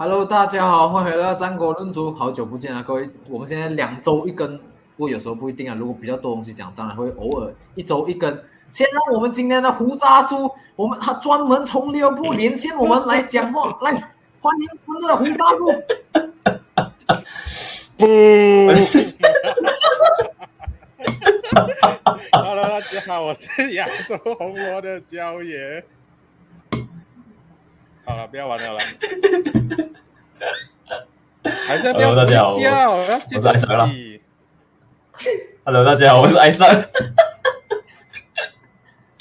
Hello，大家好，欢迎回到战国论足，好久不见啊，各位。我们现在两周一根，不过有时候不一定啊。如果比较多东西讲，当然会偶尔一周一根。先让我们今天的胡渣叔，我们他专门从利物浦连线我们来讲话，来欢迎我们的胡渣叔。不，Hello，大家好，我是亚洲红魔的焦爷。好了，不要玩了啦。还是不要笑，要介绍自己。Hello，大家好，我是艾森。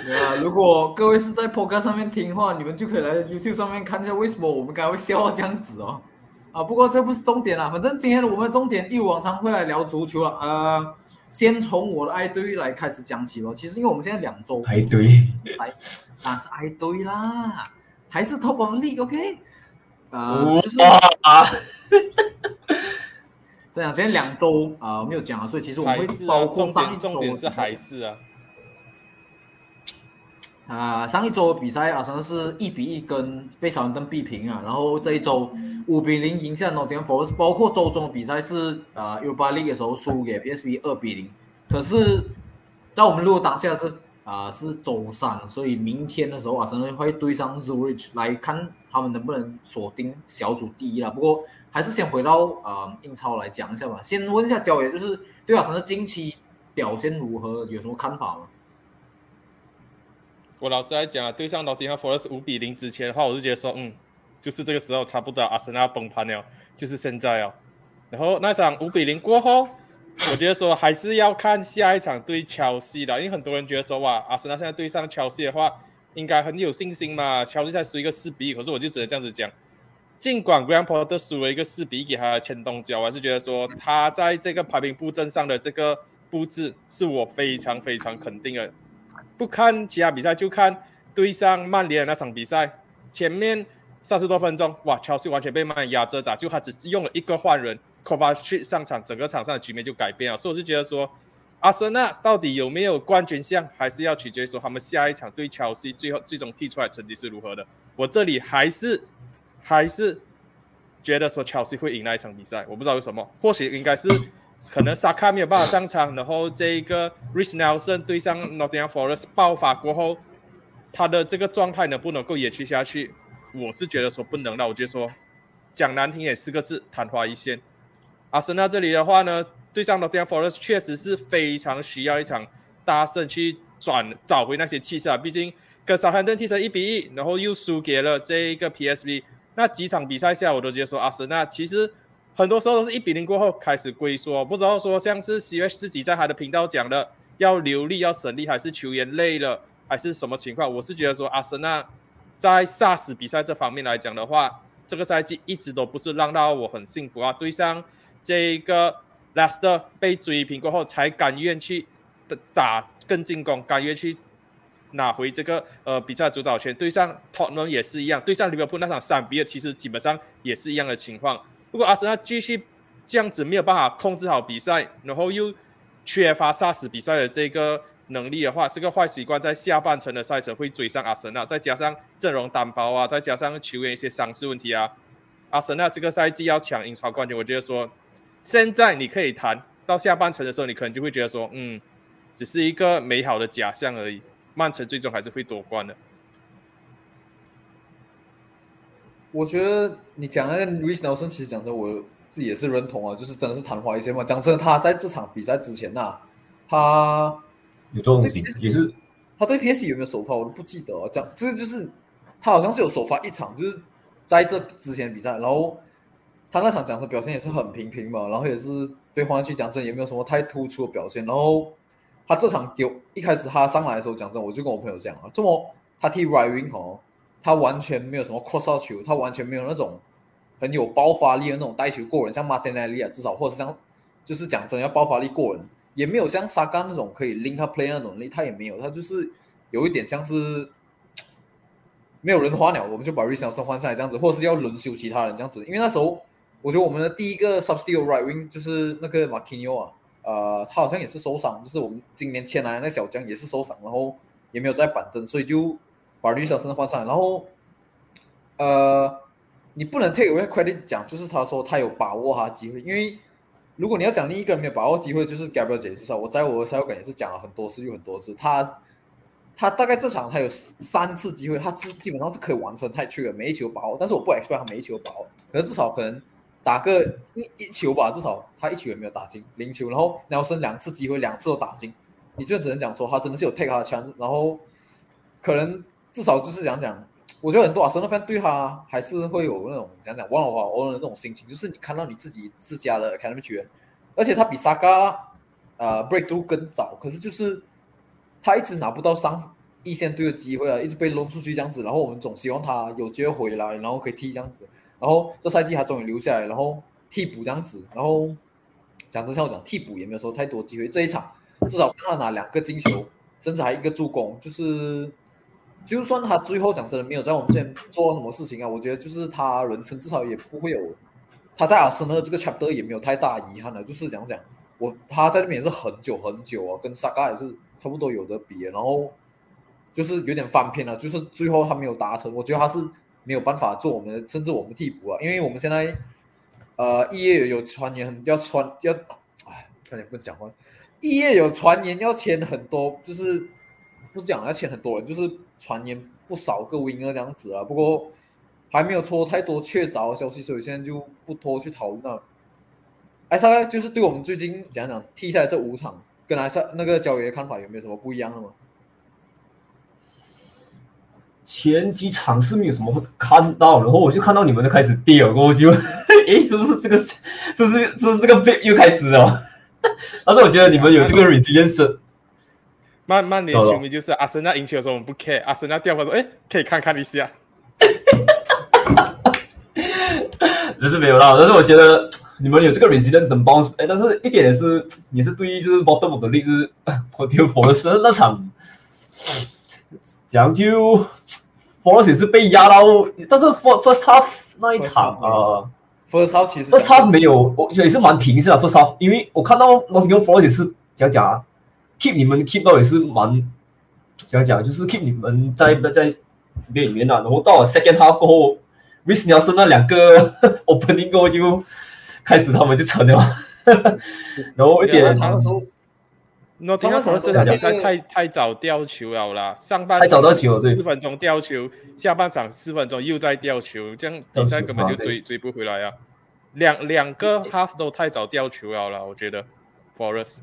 啊，如果各位是在 Podcast 上面听的话，你们就可以来 YouTube 上面看一下为什么我们刚才会笑这样子哦。啊，不过这不是重点啦，反正今天我们的重点一如往常会来聊足球了。呃，先从我的爱队来开始讲起吧。其实因为我们现在两周爱队，哎，那是爱队啦，还是 Top of League，OK？呃，就是啊，这样，现在两周啊没有讲啊，所以其实我们会包括上一周，重点是还是啊。啊，上一周比赛啊，真的是一比一跟被小伦登逼平啊，然后这一周五比零赢下 Nottingham Forest，包括周中比赛是啊 Europa League 的时候输给 PSV 二比零，可是，在我们录当下这啊是周三，所以明天的时候啊，真的会对上 Zurich 来看他们能不能锁定小组第一了。不过还是先回到啊英超来讲一下吧，先问一下焦爷，就是对阿森纳近期表现如何，有什么看法吗？我老实来讲啊，对上老丁和 Forest 五比零之前的话，我就觉得说，嗯，就是这个时候差不多阿森纳崩盘了，就是现在哦。然后那场五比零过后，我觉得说还是要看下一场对切西的，因为很多人觉得说，哇，阿森纳现在对上切西的话，应该很有信心嘛。切西才输一个四比一，可是我就只能这样子讲，尽管 Graham Potter 输了一个四比一给他的前东家，我还是觉得说他在这个排名布阵上的这个布置是我非常非常肯定的。不看其他比赛，就看对上曼联的那场比赛。前面三十多分钟，哇，乔西完全被曼联压着打，就他只用了一个换人 k o v a c 上场，整个场上的局面就改变了。所以我是觉得说，阿森纳到底有没有冠军相，还是要取决于说他们下一场对乔西最后最终踢出来成绩是如何的。我这里还是还是觉得说乔西会赢那一场比赛，我不知道为什么，或许应该是。可能萨卡没有办法上场，然后这一个 Rich Nelson 对上 Nottingham Forest 爆发过后，他的这个状态能不能够延续下去？我是觉得说不能的。我就说讲难听也四个字，昙花一现。阿森纳这里的话呢，对上 Nottingham Forest 确实是非常需要一场大胜去转找回那些气势啊。毕竟跟沙汉顿踢成一比一，然后又输给了这一个 PSV，那几场比赛下我都觉得说阿森纳其实。很多时候都是一比零过后开始龟缩，不知道说像是 C H 自己在他的频道讲的要流利要省力，还是球员累了，还是什么情况？我是觉得说阿森纳在杀死比赛这方面来讲的话，这个赛季一直都不是让到我很幸福啊。对上这个 Leicester 被追平过后，才甘愿去打更进攻，甘愿去拿回这个呃比赛主导权。对上 Tottenham 也是一样，对上利物浦那场三比二，其实基本上也是一样的情况。如果阿森纳继续这样子没有办法控制好比赛，然后又缺乏杀死比赛的这个能力的话，这个坏习惯在下半程的赛程会追上阿森纳。再加上阵容单薄啊，再加上球员一些伤势问题啊，阿森纳这个赛季要抢英超冠军，我觉得说现在你可以谈到下半程的时候，你可能就会觉得说，嗯，只是一个美好的假象而已。曼城最终还是会夺冠的。我觉得你讲那个 Rich Nelson，其实讲真，我自己也是认同啊，就是真的是昙花一现嘛。讲真，他在这场比赛之前呐，他有这东西，也是他对 PS 有没有首发，我都不记得。讲这就是他好像是有首发一场，就是在这之前比赛，然后他那场讲真表现也是很平平嘛，然后也是对黄区讲真也没有什么太突出的表现。然后他这场丢一开始他上来的时候讲真，我就跟我朋友讲啊，这么他踢 Right Wing 哦。他完全没有什么 cross out 球，他完全没有那种很有爆发力的那种带球过人，像马丁内利啊，至少或者像就是讲真要爆发力过人，也没有像沙冈那种可以 link up play 那种力，他也没有，他就是有一点像是没有人花鸟，我们就把瑞斯森换上来这样子，或者是要轮休其他人这样子，因为那时候我觉得我们的第一个 substitute right wing 就是那个马奎纽啊，呃，他好像也是受伤，就是我们今年签来的那小将也是受伤，然后也没有在板凳，所以就。把吕小生换上来，然后，呃，你不能 take away credit 讲，就是他说他有把握他机会，因为如果你要讲另一个人没有把握机会，就是 Gabriel Jesus 啊，我在我的赛后感也是讲了很多次，又很多次，他他大概这场他有三次机会，他基基本上是可以完成太去了，每一球把握，但是我不 expect 他每一球把握，可能至少可能打个一一球吧，至少他一球也没有打进零球，然后 Nelson 两次机会两次都打进，你就只能讲说他真的是有 take 他的枪，然后可能至少就是讲讲。我觉得很多阿森纳 fan 对他还是会有那种讲讲忘了话忘了那种心情，就是你看到你自己自家的 academy 球员，而且他比萨嘎呃 breakthrough 更早，可是就是他一直拿不到上一线队的机会啊，一直被扔出去这样子，然后我们总希望他有机会回来，然后可以踢这样子，然后这赛季他终于留下来，然后替补这样子，然后讲真像我讲替补也没有说太多机会，这一场至少看他拿两个进球，甚至还一个助攻，就是。就算他最后讲真的没有在我们这边做什么事情啊，我觉得就是他人生至少也不会有他在阿森纳这个 chapter 也没有太大遗憾的，就是讲讲我他在那边也是很久很久啊，跟萨嘎也是差不多有的比，然后就是有点翻篇了，就是最后他没有达成，我觉得他是没有办法做我们的甚至我们替补啊，因为我们现在呃一业有传言要传要哎差点不讲话，一业有传言要签很多，就是不是讲要签很多人，就是。传言不少个 winger 这样子啊，不过还没有拖太多确凿的消息，所以现在就不拖去讨论了。埃萨就是对我们最近讲讲踢下来这五场，跟埃萨那个交易的看法有没有什么不一样的吗？前几场是没有什么看到，然后我就看到你们就开始掉，我就 诶，是不是这个？是不是是不是这个被又开始了？但是我觉得你们有这个 resilience。曼曼联球迷就是阿森纳赢球的时候我们不 care，阿森纳掉分说哎可以看看一下，那是没有啦，但是我觉得你们有这个 resilience and bounce，哎，但是一点也是也是对于就是 bottom 的例子，我丢 forest 那场，讲就 forest 也是被压到，但是 first half 那一场啊，first half 其实 first half 没有，我也是蛮平下 first half，因为我看到 Nottingham forest 是讲讲啊。keep 你们 keep 到也是蛮怎样讲，就是 keep 你们在在边缘啊。然后到了 second half 过后 r i s 鸟是那两个 opening 过后就开始他们就成了，然后而且那今天可能这场比赛太太早掉球了啦，上半场掉球，四分钟掉球，下半场四分钟又在掉球，这样比赛根本就追追不回来啊。两两个 half 都太早掉球了啦，我觉得 Forest。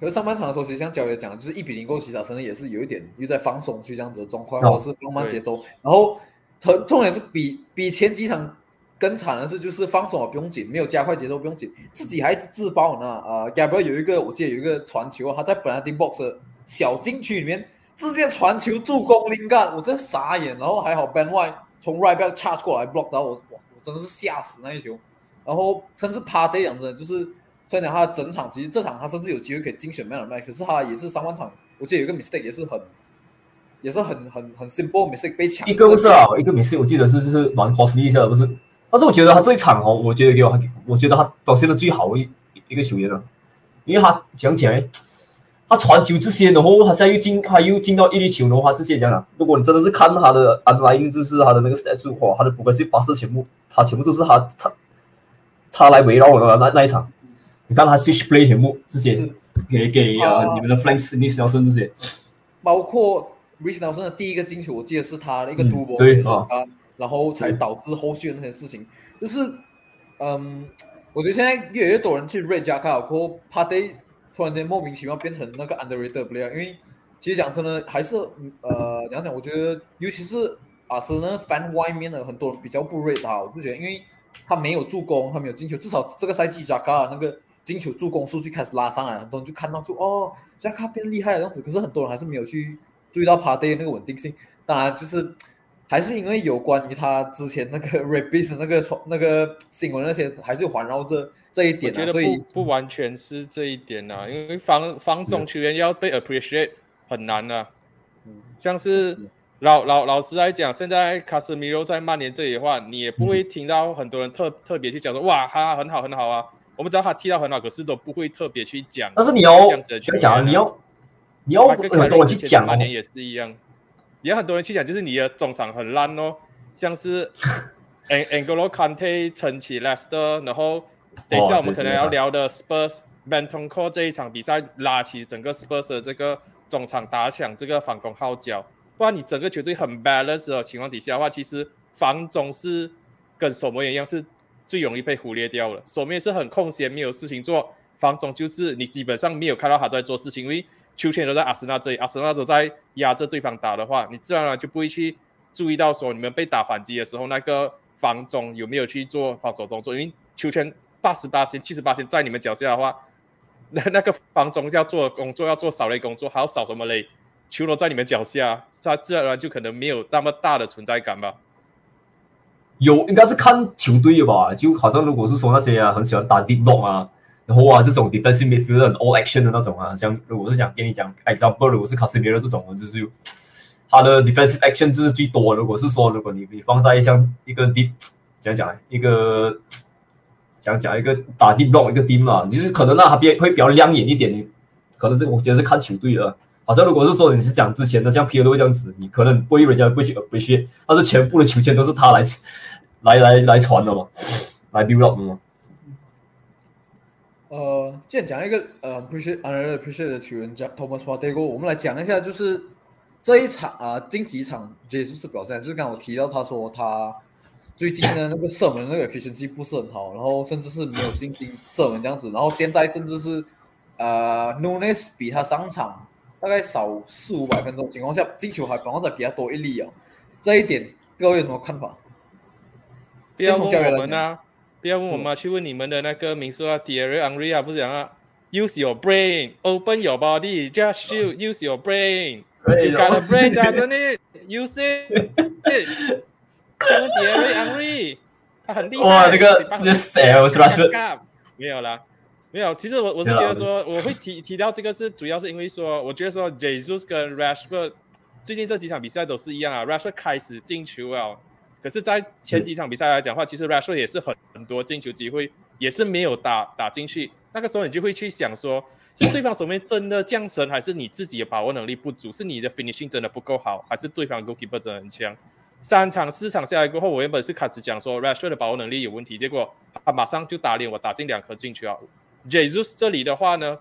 可是上半场的时候，其实像教练讲，就是一比零过其实可能也是有一点又在放松去这样子的状况，或者是放慢节奏。然后，重重点是比比前几场更惨的是，就是放松了不用紧，没有加快节奏不用紧，自己还自爆呢。呃，Gabriel 有一个我记得有一个传球，他在本来丁 box 小禁区里面直接传球助攻灵感，我真傻眼。然后还好 Ben White 从 right back charge 过来 block 到我，我真的是吓死那一球。然后甚至 Party 讲真的就是。虽然讲他整场其实这场他甚至有机会可以精选 Man mic，可是他也是上半场，我记得有一个 mistake 也是很，也是很很很 simple mistake 被抢。一个不是啊，一个 mistake 我记得是就是蛮 costly 一下的，不是。但是我觉得他这一场哦，我觉得给我，我觉得他表现的最好一一个球员了，因为他讲起来，他传球这些，然后他现在又进，他又进到一粒球的话，这些讲讲，如果你真的是看他的安莱因，就是他的那个 stats 的话，他的不管是巴士全部，他全部都是他他他来围绕我的那那一场。你看他 switch play 全部这些给给呃你们的 flanks 尼斯鸟森这些，包括 Rich Nelson 的第一个进球，我记得是他的一个 double，对啊，然后才导致后续的那些事情。就是嗯，我觉得现在越来越多人去 rate 加卡尔科，怕得突然间莫名其妙变成那个 underrated player，因为其实讲真的还是呃讲讲，我觉得尤其是阿森纳 fan 外面的很多人比较不 rate 他，我就觉得因为他没有助攻，他没有进球，至少这个赛季加卡尔那个。进球助攻数据开始拉上来，很多人就看到就哦，加卡变厉害的样子。可是很多人还是没有去注意到 Party 那个稳定性。当然，就是还是因为有关于他之前那个 Rebis 那个那个新闻那些，还是环绕着这一点。我觉得不不完全是这一点啊，因为防防中球员要被 appreciate 很难啊。像是老老老实来讲，现在卡斯米罗在曼联这里的话，你也不会听到很多人特特别去讲说哇，他很好很好啊。我们知道他踢到很好，可是都不会特别去讲。但是你要去讲，你要你要很多人去讲。曼联也是一样，也有很多人去讲，就是你的中场很烂哦，像是 Ang Angelo Kante 撑起 Leicester，然后等一下我们可能要聊的 Spurs Bentoncourt 这一场比赛拉起整个 Spurs 的这个中场打响这个反攻号角，不然你整个球队很 balance 的情况底下的话，其实防中是跟守门员一样是最容易被忽略掉了。守门员是很空闲，没有事情做，防中就是你基本上没有看到他在做事情，因为球权都在阿森纳这里，阿森纳都在压着对方打的话，你自然而然就不会去注意到说你们被打反击的时候，那个防中有没有去做防守动作，因为球权八十八线、七十八线在你们脚下的话，那 那个防中要做的工作要做扫雷工作，还要扫什么雷？球都在你们脚下，他自然而然就可能没有那么大的存在感吧。有应该是看球队的吧，就好像如果是说那些啊很喜欢打 deep l o 啊，然后啊这种 defensive midfielder all action 的那种啊，像如果是讲跟你讲 example，如果是卡斯米罗这种，就是他的 defensive action 就是最多。如果是说如果你你放在像一个 deep 讲讲一个讲讲一个打 deep block 一个 team 嘛，就是可能让他变会比较亮眼一点。你可能是我觉得是看球队的。好像如果是说你是讲之前的像皮尔洛这样子，你可能不会人家不去不屑，但是全部的球权都是他来来来来传的嘛，来 build up 的嘛。呃，既然讲一个呃 appreciate u appreciate 的球员叫 Thomas Partey，我们来讲一下，就是这一场啊，近几场结束是表现，就是刚我提到他说他最近的那个射门那个 efficiency 不是很好，然后甚至是没有信心射门这样子，然后现在甚至是呃 Nunes 比他上场。大概少四五百分钟情况下，进球还反而再比他多一粒啊！这一点各位有什么看法？不要问我们啊！不要问我妈，去问你们的那个名宿啊，Thierry Henry 啊，不是讲啊，Use your brain, open your body, just shoot. Use your brain. You got a brain, doesn't it? Use it. 去问 Thierry Henry，他很厉害。哇，这个这谁啊？是吧？没有啦。没有，其实我我是觉得说，我会提提到这个是主要是因为说，我觉得说，Jesus 跟 Rashford 最近这几场比赛都是一样啊，Rashford 开始进球啊，可是，在前几场比赛来讲的话，其实 Rashford 也是很很多进球机会，也是没有打打进去。那个时候你就会去想说，是对方手面真的降神，还是你自己的把握能力不足？是你的 finishing 真的不够好，还是对方 goalkeeper 真的很强？三场四场下来过后，我原本是开始讲说 Rashford 的把握能力有问题，结果他马上就打脸我，打进两颗进球啊！Jesus 这里的话呢，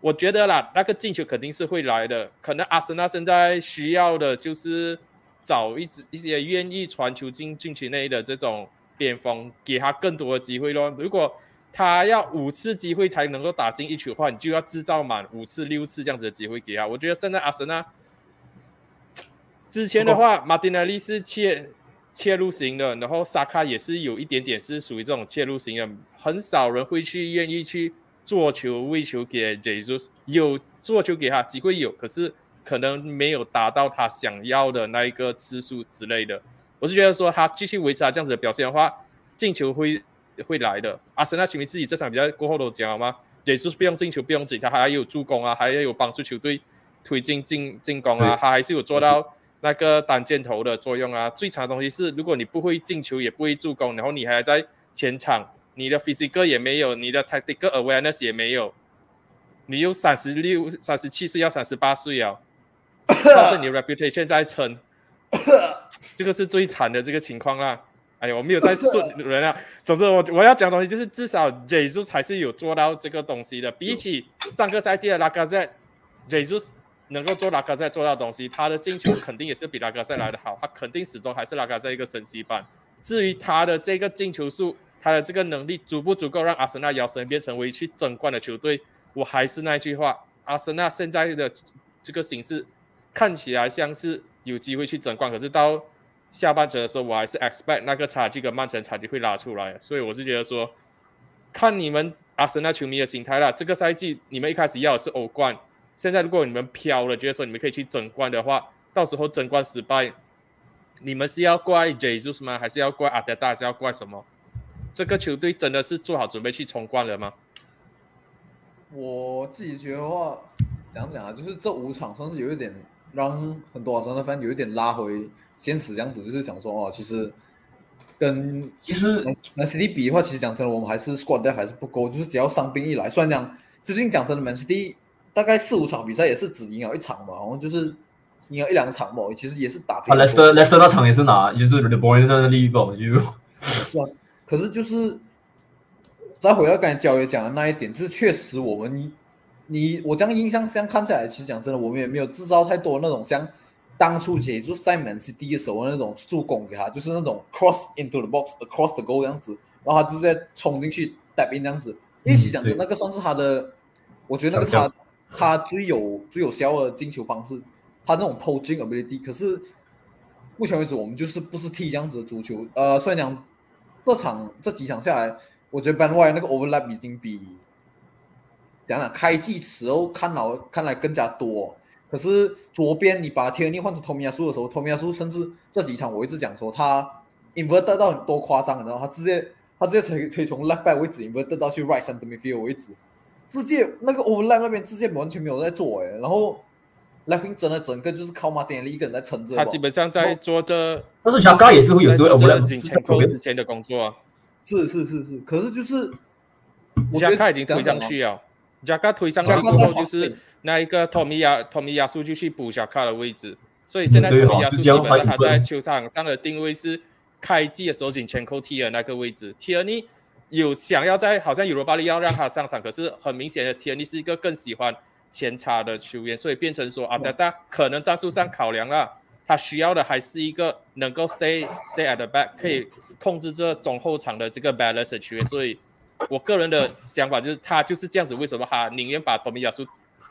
我觉得啦，那个进球肯定是会来的。可能阿森纳现在需要的就是找一支一些愿意传球进禁区内的这种边锋，给他更多的机会咯。如果他要五次机会才能够打进一球的话，你就要制造满五次、六次这样子的机会给他。我觉得现在阿森纳之前的话，马丁内利是切切入型的，然后萨卡也是有一点点是属于这种切入型的。很少人会去愿意去做球喂球给 Jesus，有做球给他机会有，可是可能没有达到他想要的那一个次数之类的。我是觉得说他继续维持他这样子的表现的话，进球会会来的。阿森纳球迷自己这场比赛过后都讲了吗？Jesus 不用进球不用紧，他还有助攻啊，还要有帮助球队推进进进攻啊，他还是有做到那个单箭头的作用啊。最惨的东西是，如果你不会进球也不会助攻，然后你还在前场。你的 physical 也没有，你的 tactical awareness 也没有，你又三十六、三十七岁，要三十八岁啊，靠着你 reputation 在撑，这个是最惨的这个情况啦。哎呀，我没有在说人啊。总之，我我要讲东西就是，至少 Jesus 还是有做到这个东西的。比起上个赛季的拉卡塞，Jesus 能够做拉卡塞做到东西，他的进球肯定也是比拉卡塞来的好，他肯定始终还是拉卡塞一个升级版。至于他的这个进球数，他的这个能力足不足够让阿森纳摇身变成为去争冠的球队？我还是那句话，阿森纳现在的这个形势看起来像是有机会去争冠，可是到下半程的时候，我还是 expect 那个差距跟曼城差距会拉出来。所以我是觉得说，看你们阿森纳球迷的心态了。这个赛季你们一开始要的是欧冠，现在如果你们飘了，觉得说你们可以去争冠的话，到时候争冠失败，你们是要怪 Jesus 吗？还是要怪阿德达？是要怪什么？这个球队真的是做好准备去冲冠了吗？我自己觉得话，讲讲啊，就是这五场算是有一点让很多阿森纳粉有一点拉回现实，这样子就是想说哦，其实跟其实南 City 比的话，其实讲真的，我们还是 squad 的还是不够，就是只要伤病一来，虽然讲最近讲真的，Man City 大概四五场比赛也是只赢了一场嘛，好像就是赢了一两场嘛，其实也是打平。Leicester Leicester 那场也是拿，就是 The Boy 那个利益吧，就。是啊，可是就是再回到刚才焦爷讲的那一点，就是确实我们你你我这样印象这样看下来，其实讲真的，我们也没有制造太多那种像当初解就是在门是第一时候那种助攻给他，就是那种 cross into the box across the goal 这样子，然后他直接冲进去 tap in 这样子。因为其实讲真的，那个算是他的，我觉得那个他他最有最有效的进球方式，他那种 poaching ability。可是目前为止，我们就是不是踢这样子的足球。呃，虽然讲这场这几场下来，我觉得 Ben White 那个 overlap 已经比讲讲开季时候看到看来更加多。可是左边你把天尼换成托米亚苏的时候，托米亚苏甚至这几场我一直讲说他 invert 到很多夸张，然后他直接。他直接可以可以从 left back 位置 invert 到去 right center midfield 位置，直接那个 overlap 那边直接完全没有在做哎，然后 left wing 整的整个就是靠马丁尼一个人在撑着。他基本上在做的，但是加卡也是会有时候 overlap 前扣之前的工作啊。是是是是，可是就是加卡已经推上去了，加卡推上去之后就是那一个托米亚托米亚苏就去补贾卡的位置，所以现在托米亚苏基本上他在球场上的定位是。开季的时候，仅前扣 T 尔那个位置，T 尔尼有想要在好像尤罗巴利要让他上场，可是很明显的，T 尔尼是一个更喜欢前插的球员，所以变成说阿德达可能战术上考量了，他需要的还是一个能够 stay stay at the back，可以控制这中后场的这个 balance 的球员。所以我个人的想法就是，他就是这样子。为什么他宁愿把多米亚苏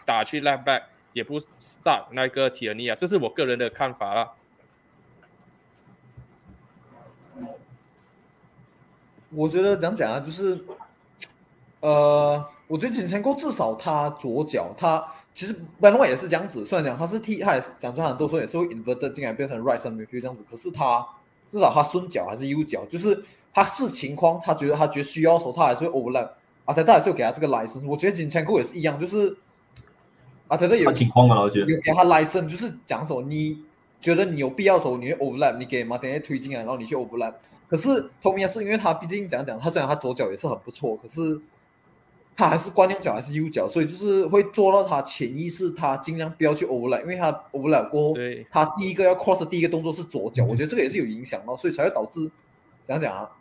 打去 left back，也不 start 那个提尔尼啊？这是我个人的看法了。我觉得讲讲啊，就是，呃，我觉得金钱沟至少他左脚，他其实 b e n 也是这样子。虽然讲他是踢，他也讲真很多时候也是会 invert 进来变成 right side midfield 这样子。可是他至少他顺脚还是右脚，就是他是情况，他觉得他觉得需要的时候，他还是会 overlap。阿泰他还是有给他这个 license。我觉得金钱库也是一样，就是阿泰他有情况嘛，我觉得有给他 license，就是讲什么你觉得你有必要的时候，你会 overlap，你给马天推进来，然后你去 overlap。可是托米亚是因为他毕竟讲讲，他虽然他左脚也是很不错，可是他还是惯用脚还是右脚，所以就是会做到他潜意识，他尽量不要去 overlap，因为他 overlap 过后，他第一个要 cross 的第一个动作是左脚，我觉得这个也是有影响哦，所以才会导致讲讲啊，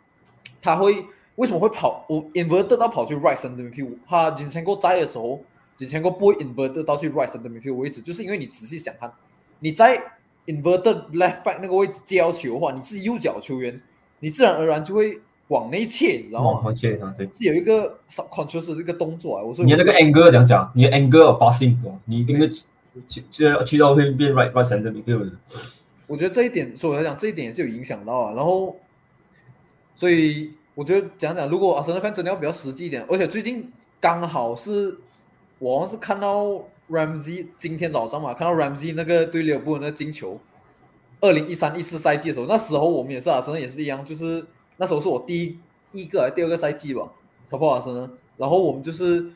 他会为什么会跑我 inverted 到跑去 right center midfield，他以前过在的时候，以前过不会 inverted 到去 right center midfield 位置，就是因为你仔细想看，你在 inverted left back 那个位置接球的话，你是右脚球员。你自然而然就会往内切，你知道吗？往内切啊，对，是有一个 control 这个动作啊。我说你那个 angle 讲讲，你的 angle passing，你一定会去去去到会变 right right center 你对不对？我觉得这一点，所以我来讲，这一点也是有影响到啊。然后，所以我觉得讲讲，如果阿森纳真的要比较实际一点，而且最近刚好是，我好像是看到 Ramsey 今天早上嘛，看到 Ramsey 那个对利物浦那个进球。二零一三一四赛季的时候，那时候我们也是阿森纳也是一样，就是那时候是我第一一个还是第二个赛季吧，support 阿森然后我们就是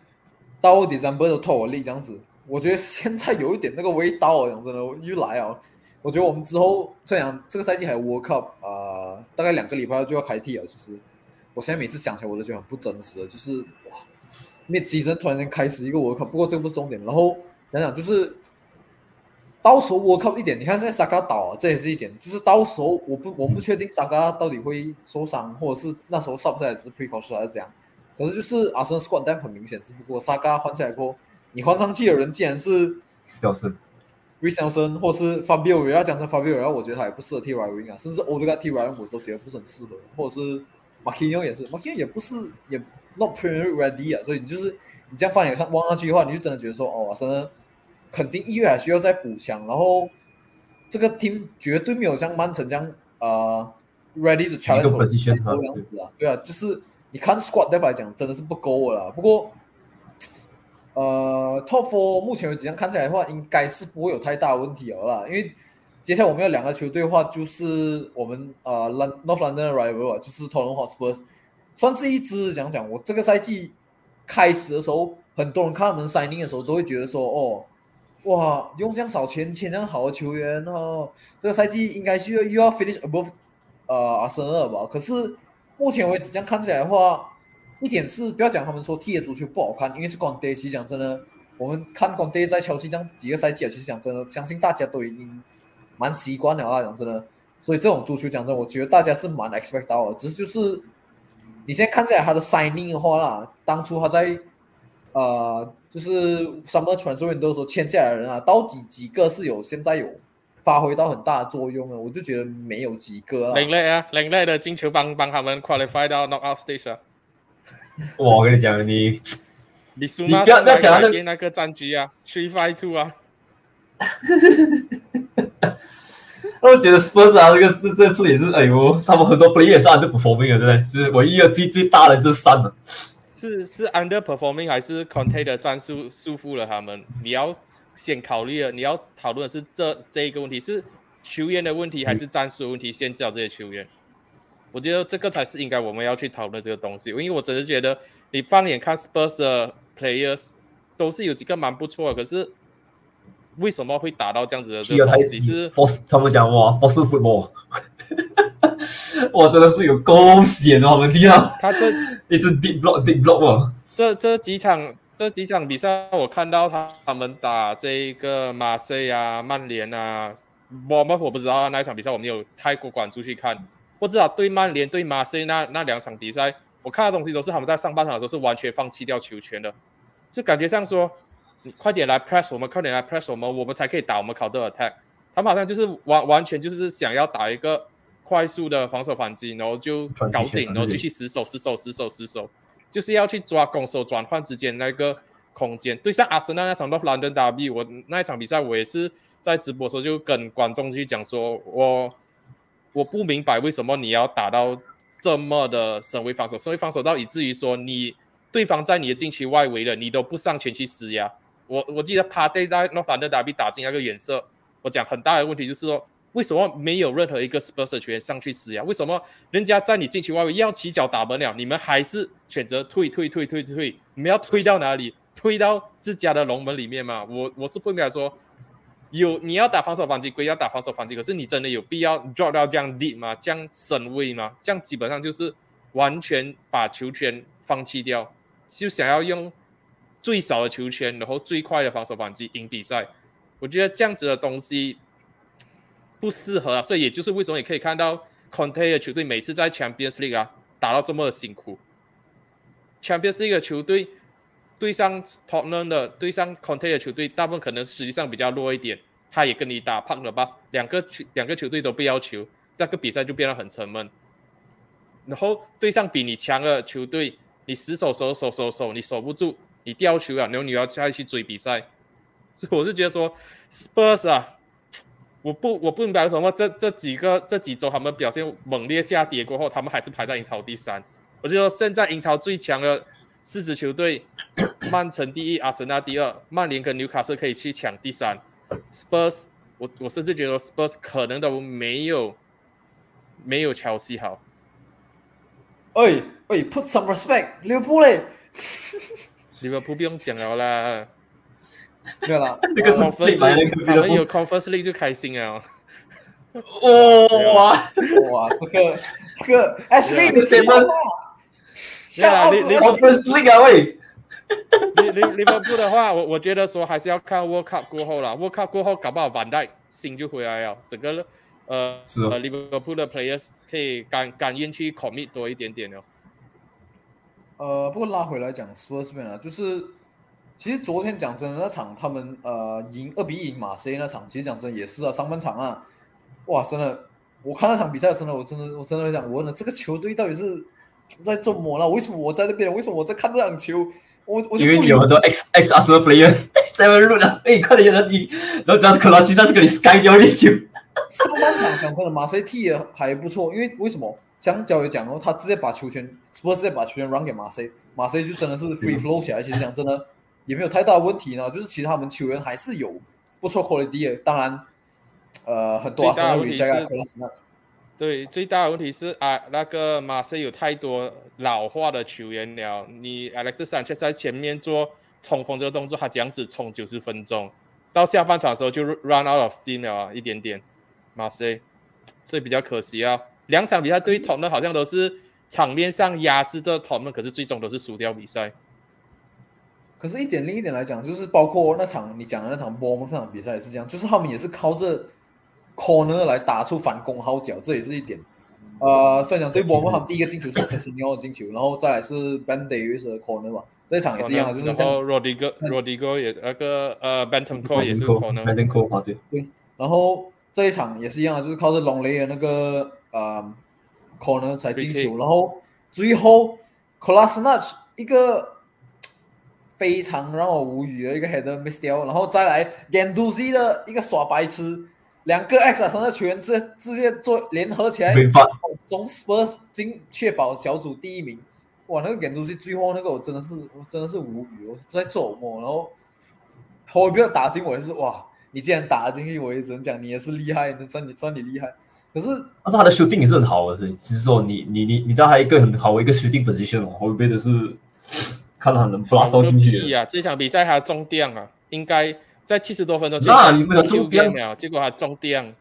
到 December 都透我力这样子。我觉得现在有一点那个味道，讲真的，又来啊。我觉得我们之后这样这个赛季还有 World Cup 啊，大概两个礼拜就要开踢了。其实我现在每次想起来我都觉得很不真实的，就是哇，那机身突然间开始一个 World Cup，不过这个不是重点。然后想想就是。到时候我靠一点，你看现在萨卡倒了，这也是一点，就是到时候我不我不确定萨卡到底会受伤，或者是那时候上不来是 precaution 还是怎样。可是就是阿森 squad 但很明显，只不过萨卡换起来过后，你换上去的人竟然是小胜、r i s t e l n 或是 Fabio，要讲成 Fabio，然后我觉得他也不适合踢 right wing 啊，甚至 o d e g a r 踢 right wing 我都觉得不是很适合，或者是 m a k i n o 也是 m a k i n o 也不是也 not Premier ready 啊，所以你就是你这样放眼看望上去的话，你就真的觉得说哦，真的。肯定一月还需要再补强，然后这个 team 绝对没有像曼城这样呃 ready to challenge 这样子啊，对啊，就是你看 squad 来讲真的是不够了。不过呃 top four 目前为止这样看起来的话，应该是不会有太大问题了啦。因为接下来我们有两个球队的话，就是我们呃 North London rival 就是 Tottenham Hotspur，算是一支讲讲。我这个赛季开始的时候，很多人看他们 signing 的时候都会觉得说哦。哇，用这样少钱签这样好的球员哦，这个赛季应该是要又要 finish above 呃阿森纳吧？可是目前为止这样看起来的话，一点是不要讲他们说踢的足球不好看，因为是光爹。其实讲真的，我们看光爹在切尔西这样几个赛季啊，其实讲真的，相信大家都已经蛮习惯了啊。讲真的，所以这种足球讲真，我觉得大家是蛮 expect 到的，只是就是你现在看起来他的 signing 的话啦，当初他在呃就是 summer transfer 都说签下来的人啊，到底几个是有现在有发挥到很大的作用的？我就觉得没有几个啦。另类啊，另类的进球帮帮他们 qualify 到 knockout stage 啊。哇，我跟你讲，你你苏你不要不要讲那改变那个战局啊，three five two 啊，我觉得 Spurs 啊，这个这这次也是，哎呦，他们很多 player 也是 underperforming 的，对不对？就是唯一的最最大的是三了。是是 underperforming 还是 Conte 的战术束缚了他们？你要先考虑了，你要讨论的是这这一个问题是球员的问题还是战术的问题，限制了这些球员。我觉得这个才是应该我们要去讨论这个东西，因为我真是觉得你放眼看 Spurs 的 players 都是有几个蛮不错的，可是为什么会打到这样子的这个东西？是 force，他们讲哇，force football，哇，真的是有够险哦，我们踢到。他这 一直 deep block deep block 哦。这这几场这几场比赛，我看到他他们打这一个马赛啊、曼联啊，我们我不知道那一场比赛我没有太过关注去看，我知道对曼联对马赛那那两场比赛，我看的东西都是他们在上半场的时候是完全放弃掉球权的，就感觉像说你快点来 press 我们，快点来 press 我们，我们才可以打我们 counter attack。他们好像就是完完全就是想要打一个快速的防守反击，然后就搞定，然后继续死守、死守、死守、死守，就是要去抓攻守转换之间那个空间。对，像阿森纳那场 North London Derby，我那一场比赛我也是在直播的时候就跟观众去讲说，我我不明白为什么你要打到这么的身位防守，身位防守到以至于说你对方在你的禁区外围了，你都不上前去施压。我我记得他对在 North London Derby 打进那个远射，我讲很大的问题就是说，为什么没有任何一个 Spurs 的球员上去施压？为什么人家在你禁区外围要起脚打门了，你们还是选择退退退退退？你们要推到哪里？推到自家的龙门里面吗？我我是不明白说，有你要打防守反击归要打防守反击，可是你真的有必要 drop 到这样 deep 吗？这样深位吗？这样基本上就是完全把球权放弃掉，就想要用最少的球权，然后最快的防守反击赢比赛。我觉得这样子的东西不适合啊，所以也就是为什么你可以看到 Conte 的球队每次在 Champions League 啊打到这么的辛苦。Champions League 的球队对上 Tottenham 的对上 Conte 的球队，大部分可能实际上比较弱一点，他也跟你打 Park 的 Bus，两个球两个球队都不要求，那个比赛就变得很沉闷。然后对上比你强的球队，你死守守守守守，你守不住，你掉球了，然后你要再去追比赛。所以我是觉得说，Spurs 啊，我不我不明白为什么这这几个这几周他们表现猛烈下跌过后，他们还是排在英超第三。我就说现在英超最强的四支球队，曼城第一，阿森纳第二，曼联跟纽卡斯可以去抢第三。Spurs，我我甚至觉得 Spurs 可能都没有没有乔西好。哎哎，put some respect，利物浦嘞，利物浦不用讲了啦，没有啦，那个是 Conference League，他们有 Conference League 就开心啊。哇，哇，这个这个 Ashley 你谁们笑你你 Conference League 啊喂，利利利物浦的话，我我觉得说还是要看 World Cup 过后啦。World Cup 过后，搞不好反带心就回来了，整个呃呃利物浦的 players 可以敢敢愿去 commit 多一点点哦。呃，不过拉回来讲 Spurs 这边啊，就是其实昨天讲真的那场他们呃赢二比一赢马赛那场，其实讲真也是啊，上半场啊，哇，真的，我看那场比赛真的，我真的我真的想，我问了这个球队到底是在做么了？为什么我在那边？为什么我在看这场球？我我就不理因为有很多 X X Arsenal player 在那边录了，哎，快点让你，然后只要是克拉西，但是给你 sky 掉一球。上半场讲真的，马赛踢也还不错，因为为什么？香蕉也讲哦，他直接把球权，Spurs 直接把球权让给马赛，马赛就真的是 free flow 起来。其实讲真的，也没有太大的问题呢。就是其实他们球员还是有不错 quality 的，当然，呃，很多最大的问题比赛啊是 class 那对，最大的问题是啊，那个马赛有太多老化的球员了。你 Alex Sanchez 在前面做冲锋这个动作，他这样子冲九十分钟，到下半场的时候就 run out of steam 了啊，一点点。马赛，所以比较可惜啊。两场比赛对 t o 好像都是场面上压制的 t o 可是最终都是输掉比赛。可是，一点另一点来讲，就是包括那场你讲的那场波，那场比赛也是这样，就是他们也是靠着 corner 来打出反攻号角，这也是一点。呃，虽然讲对他们第一个进球是 e s i n o 的进球，然后再来是 Ben Davis 的 corner 嘛，这一场也是一样的，就是像然后 Rodrigo Rodrigo 也那个呃 Benton Cole 也是 e c 啊，对，然后这一场也是一样的，就是靠着龙雷的那个呃 corner 才进球，然后最后 c o l a s n a c h 一个非常让我无语的一个 header miss 掉，然后再来 Ganduzi 的一个耍白痴，两个 X 三，的球员直接直接做联合起来，没法，从 Spurs 进确保小组第一名。哇，那个 Ganduzi 最后那个我真的是我真的是无语，我在做梦，然后后边打进我也是哇。你既然打了进去，我也只能讲你也是厉害，能算你算你厉害。可是但是他的 shooting 也是很好的，是，只是说你你你你知道他一个很好的一个 shooting position 哦，后边的是 看到他能 blast 到进去的。屁啊！这场比赛他中电啊，应该在七十多分钟那你们有中电了，结果还中电。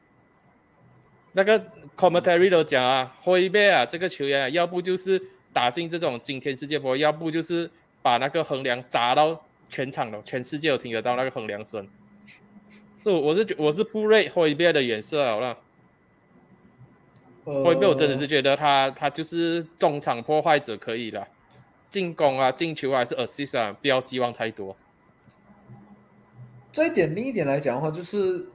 那个 commentary 都讲啊，灰贝啊，这个球员啊，要不就是打进这种惊天世界波，要不就是把那个横梁砸到全场了，全世界都听得到那个横梁声。是我是觉我是不瑞灰贝的远射好了。呃，灰贝我真的是觉得他他就是中场破坏者可以了，进攻啊进球啊还是 assist 啊，不要寄望太多。这一点，另一点来讲的话，就是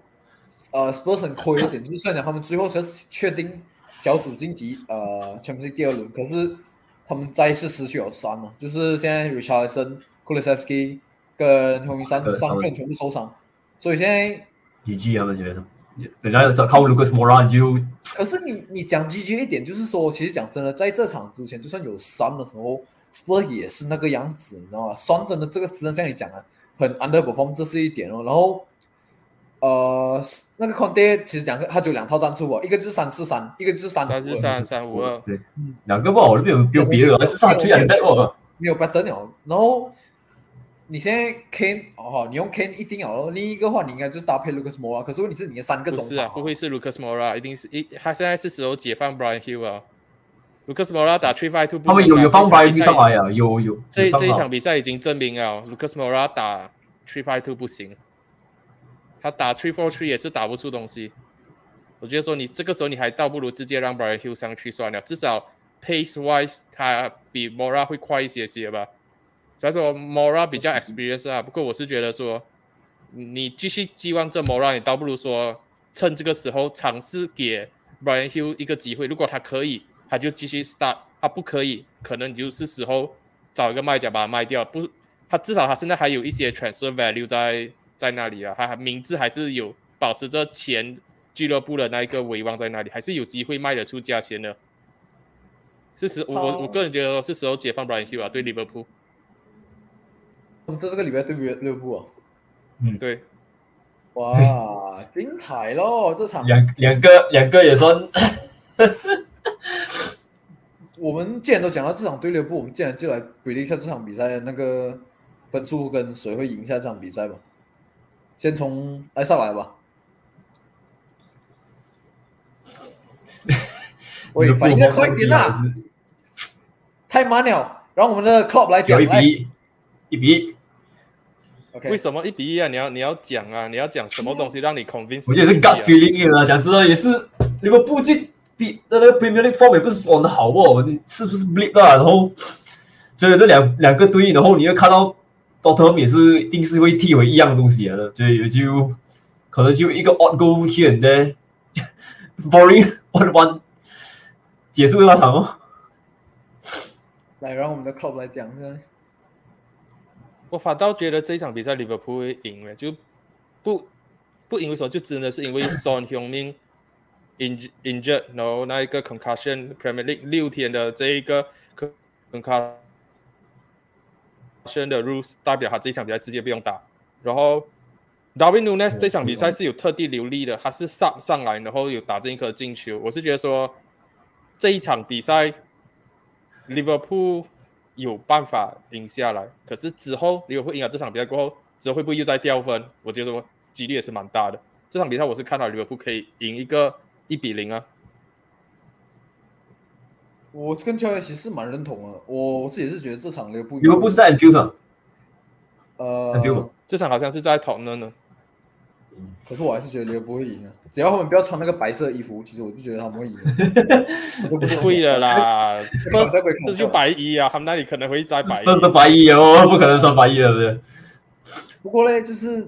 呃，Spurs 很亏一点，就是虽然讲他们最后是确定小组晋级呃 Champions League 第二轮，可是他们再一次失去了三嘛，就是现在 Richardson、Kulusevski 跟洪明山对三个人全部受伤，所以现在 GG 他们觉得，人家是靠 Lucas Moura 就可是你你讲积极一点，就是说，其实讲真的，在这场之前，就算有伤的时候，Spurs 也是那个样子，你知道吗？伤真的这个真的像你讲的，很 underperform，这是一点哦。然后，呃，那个 Conte 其实两个，他只有两套战术哦，一个就是三四三，一个就是三三四三三五二，对，两个不好，那边有有别的，至少追两代哦。没有 better 了。然后你现在 Kane 哦，你用 Kane 一定要，另一个话你应该就是搭配 Lucas Moura，可是问题是你的三个中场不是啊，不会是 Lucas Moura，一定是一他现在是时候解放 Brian Hill 啊。Lucas Moura 打 three five two，他们有有放白上来啊。啊，有有这这一场比赛已经证明了 Lucas Moura 打 three five two 不行，他打 three four three 也是打不出东西。我觉得说你这个时候你还倒不如直接让 Brian Hill 上去算了，至少 pace wise 他比 Moura 会快一些些吧。虽然说 Mora 比较 experience 啊，不过我是觉得说，你继续寄望这 Mora，你倒不如说趁这个时候尝试给 Brian Hill 一个机会。如果他可以，他就继续 start；他不可以，可能你就是时候找一个卖家把它卖掉。不，他至少他现在还有一些 transfer value 在在那里啊，他还名字还是有保持着前俱乐部的那一个威望在那里，还是有机会卖得出价钱的。是时，我我我个人觉得是时候解放 Brian Hill 啊，对利物浦。我们在这个礼拜对利物浦啊，嗯对，哇，精彩咯！这场两两个两个也算，我们既然都讲到这场对利物浦，我们既然就来比一下这场比赛的那个分数跟谁会赢下这场比赛吧。先从埃萨来吧。喂，反应再快一点啦！太慢了。让我们的 club 来讲，一比一，一比一，，OK，为什么一比一啊？你要你要讲啊，你要讲什么东西让你 convince？我觉得是 gut feeling 啊，讲真的也是，如果不进比那个 Premier League form 也不是说的好不，你是不是 bleed 啊？然后，所以这两两个对应，然后你又看到 Tottenham 也是一定是会踢回一样东西的，所以也就可能就一个 odd goal here and there，boring one one，结束那场哦。来让我们的 club 来讲一下。我反倒觉得这一场比赛利物浦会赢了，就不不赢为什么？就真的是因为 Son Heung-min inj injured，然后那一个 concussion Premier League 六天的这一个 concussion 的 rules，代表他这一场比赛直接不用打。然后 Darwin Nunes 这场比赛是有特地留力的，他是上上来，然后有打进一颗进球。我是觉得说这一场比赛 Liverpool 有办法赢下来，可是之后利物浦赢了这场比赛过后，之后会不会又再掉分？我觉得我几率也是蛮大的。这场比赛我是看到 Liverpool 可以赢一个一比零啊。我跟教练其实是蛮认同的，我我自己是觉得这场利物浦利物浦是在 Anfield 上呃 Anfield 这场好像是在讨论呢，可是我还是觉得利物浦会赢啊，只要他们不要穿那个白色衣服，其实我就觉得他们会赢。我 不是会的啦在，Spurs 鬼孔这就白衣啊，他们那里可能会摘白衣。这是白衣哦，不可能穿白衣的，对不对？不过呢，就是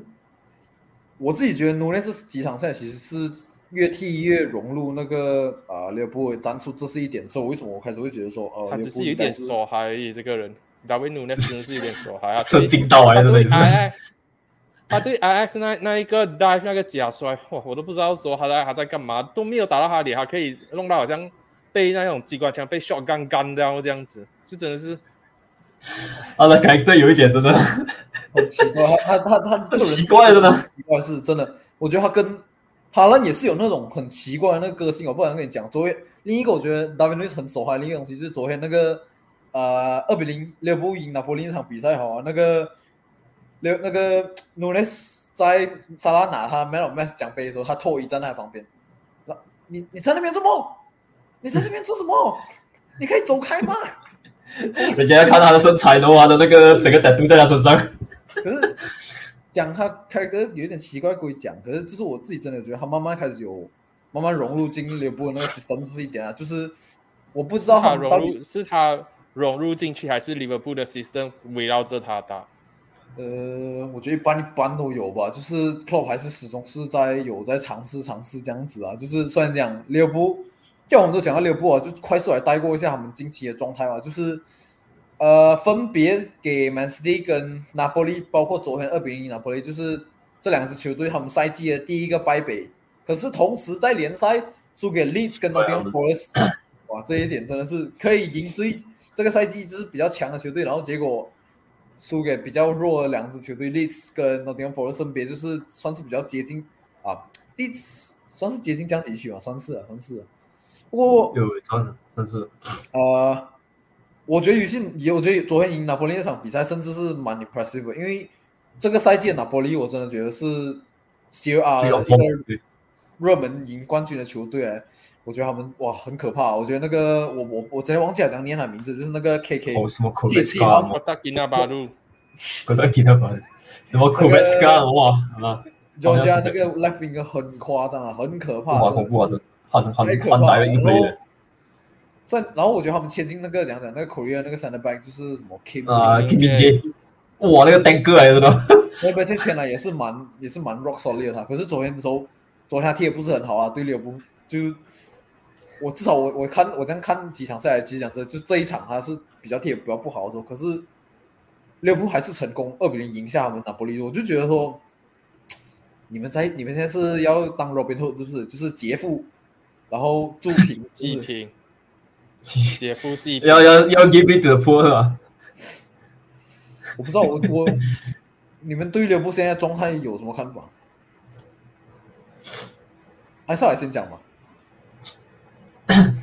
我自己觉得努内斯几场赛其实是越踢越融入那个啊利物浦的战术，这是一点。所以为什么我开始会觉得说，哦，他只是有点手嗨而已，这个人，达维努那真的是有点手嗨啊。神经到来对的那种。IX，他对 IX 那那一个 dive 那个假摔，哇，我都不知道说他在他在干嘛，都没有打到他脸，还可以弄到好像被那种机关枪被 shot 干干掉这样子，就真的是他的感觉有一点真的，很奇怪，他他他他这个人奇怪的呢奇怪是真的，我觉得他跟哈兰也是有那种很奇怪的那个个性，我不敢跟你讲。昨天另一个我觉得达文内斯很手嗨，另一个东西就是昨天那个呃二比零利物浦赢拿破仑那场比赛好啊，那个那那个努内斯在萨拉拿他 Man of Match 奖杯的时候，他脱衣站在旁边，那你你在那边做梦？你在那边做什么？你可以走开吗？人家要看他的身材的话，他的那个整个歹度在他身上。可是讲他开哥有点奇怪归讲，可是就是我自己真的觉得他慢慢开始有慢慢融入进流布的那个 system 是一点啊，就是我不知道他融入是他融入进去，还是 Liverpool 的 system 围绕着他打？呃，我觉得一般一般都有吧，就是 club 还是始终是在有在尝试尝试这样子啊，就是虽然讲利物浦，叫我们都讲到利物浦啊，就快速来带过一下他们近期的状态嘛，就是呃分别给 Man City 跟拿波利，包括昨天二比零拿波利，就是这两支球队他们赛季的第一个败北，可是同时在联赛输给 Leeds 跟 Nottingham Forest，哇，这一点真的是可以赢最这个赛季就是比较强的球队，然后结果。输给比较弱的两支球队，Leeds 跟 Nottingham Forest 分别就是算是比较接近啊，Leeds 算是接近降级区吧，算是啊，算是啊。不过有真的真是，呃，我觉得有些也，我觉得昨天赢拿破利那场比赛，甚至是蛮 impressive 的，因为这个赛季的拿破利，我真的觉得是 C 二最有风一个。热门赢冠军的球队，哎，我觉得他们哇很可怕。我觉得那个我我我真的忘记了怎样念他名字，就是那个 KK 哦什么 e 们什么？K o v e s k a 哇啊，就像那个 left winger 很夸张啊，很可怕，很恐怖啊，这换换太可怕了。换打一飞的在然后我觉得他们签进那个讲讲那个 Korea 那个 center back 就是什么 Kim 啊 Min Jae，哇那个单哥来的都，那边这签来也是蛮也是蛮 rock solid 的他，可是昨天的时候，昨天他踢的不是很好啊，对利物浦就我至少我我看我这样看几场赛来，其实讲这就这一场他是比较踢的比较不好的时候，可是利物浦还是成功二比零赢下他们拿波利，我就觉得说，你们在你们现在是要当 Robin Hood 是不是？就是劫富，然后助贫，是不是？祭品，姐夫祭品，要要要 give it to the poor 是吧？我不知道我我你们对利物浦现在状态有什么看法？还是我来先讲吧。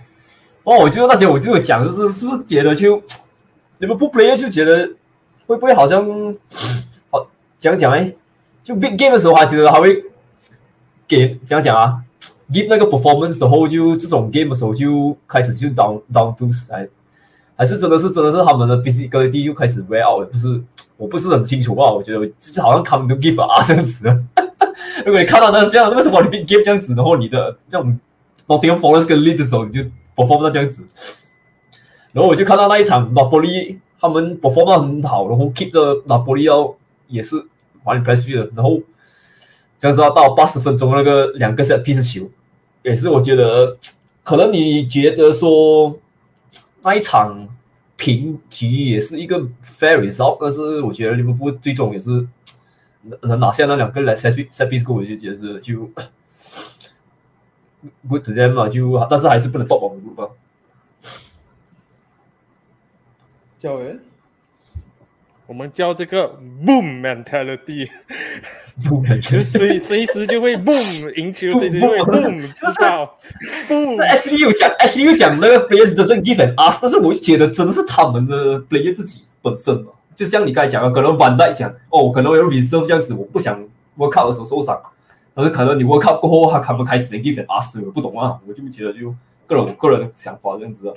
哦，我就那天我就有讲，就是是不是觉得就你们不 play 就觉得会不会好像好讲讲哎，就 big game 的时候还觉得还会给讲讲啊，give 那个 performance 的后就这种 game 的时候就开始就 down down to 还还是真的是真的是他们的 physicality 就开始 wear out，不是我不是很清楚吧？我觉得就好像他们都 give 啊这样子。如果你看到那这样，为什么你 big game 这样子，然后你的这种 NOTING Forest 跟 Leeds 的时候你就 perform 到这样子，然后我就看到那一场拿波利他们 perform 到很好，然后 keep 着拿波利要也是蛮 impressive 的，然后这样子到八十分钟那个两个 set piece 球，也是我觉得可能你觉得说那一场平局也是一个 fair result，但是我觉得利物浦最终也是能拿下那两个来 set piece set piece goal，我就觉得是就。good to them 嘛，就但是还是不能 top 我们 group 啊。教员，我们叫这个 boom mentality，就是随随时就会 boom 赢球，随时就会 boom 知道 boom。Ashley 有讲，Ashley 有讲那个 players 的这 give and ask，但是我就觉得真的是他们的 player 自己本身嘛，就像你刚才讲的，可能 Van Dijk 讲哦，可能有 reserve 这样子，我不想 World Cup 的时候受伤，但是可能你 World Cup 过后，他他们开始 give and ask，我不懂啊，我就觉得就个人我个人的想法这样子啊。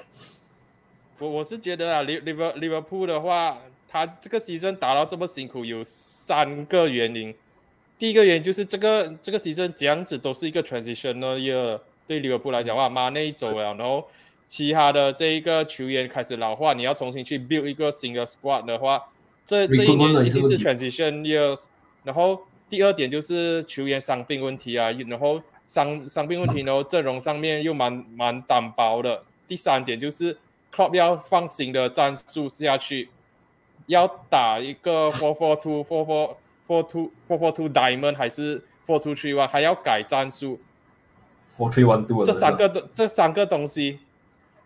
我我是觉得啊，Liver Liverpool 的话，他这个牺牲打到这么辛苦，有三个原因。第一个原因就是这个这个 season 这样子都是一个 transitional year，对利物浦来讲话，马内走了，然后其他的这一个球员开始老化，你要重新去 build 一个新的 squad 的话，这这一年一定是 transition years。然后第二点就是球员伤病问题啊，然后伤伤病问题，然后阵容上面又蛮蛮单薄的。第三点就是 club 要放新的战术下去，要打一个 four four two four four four two four four two diamond 还是 four two three one，还要改战术。four three one two 这三个的这三个东西，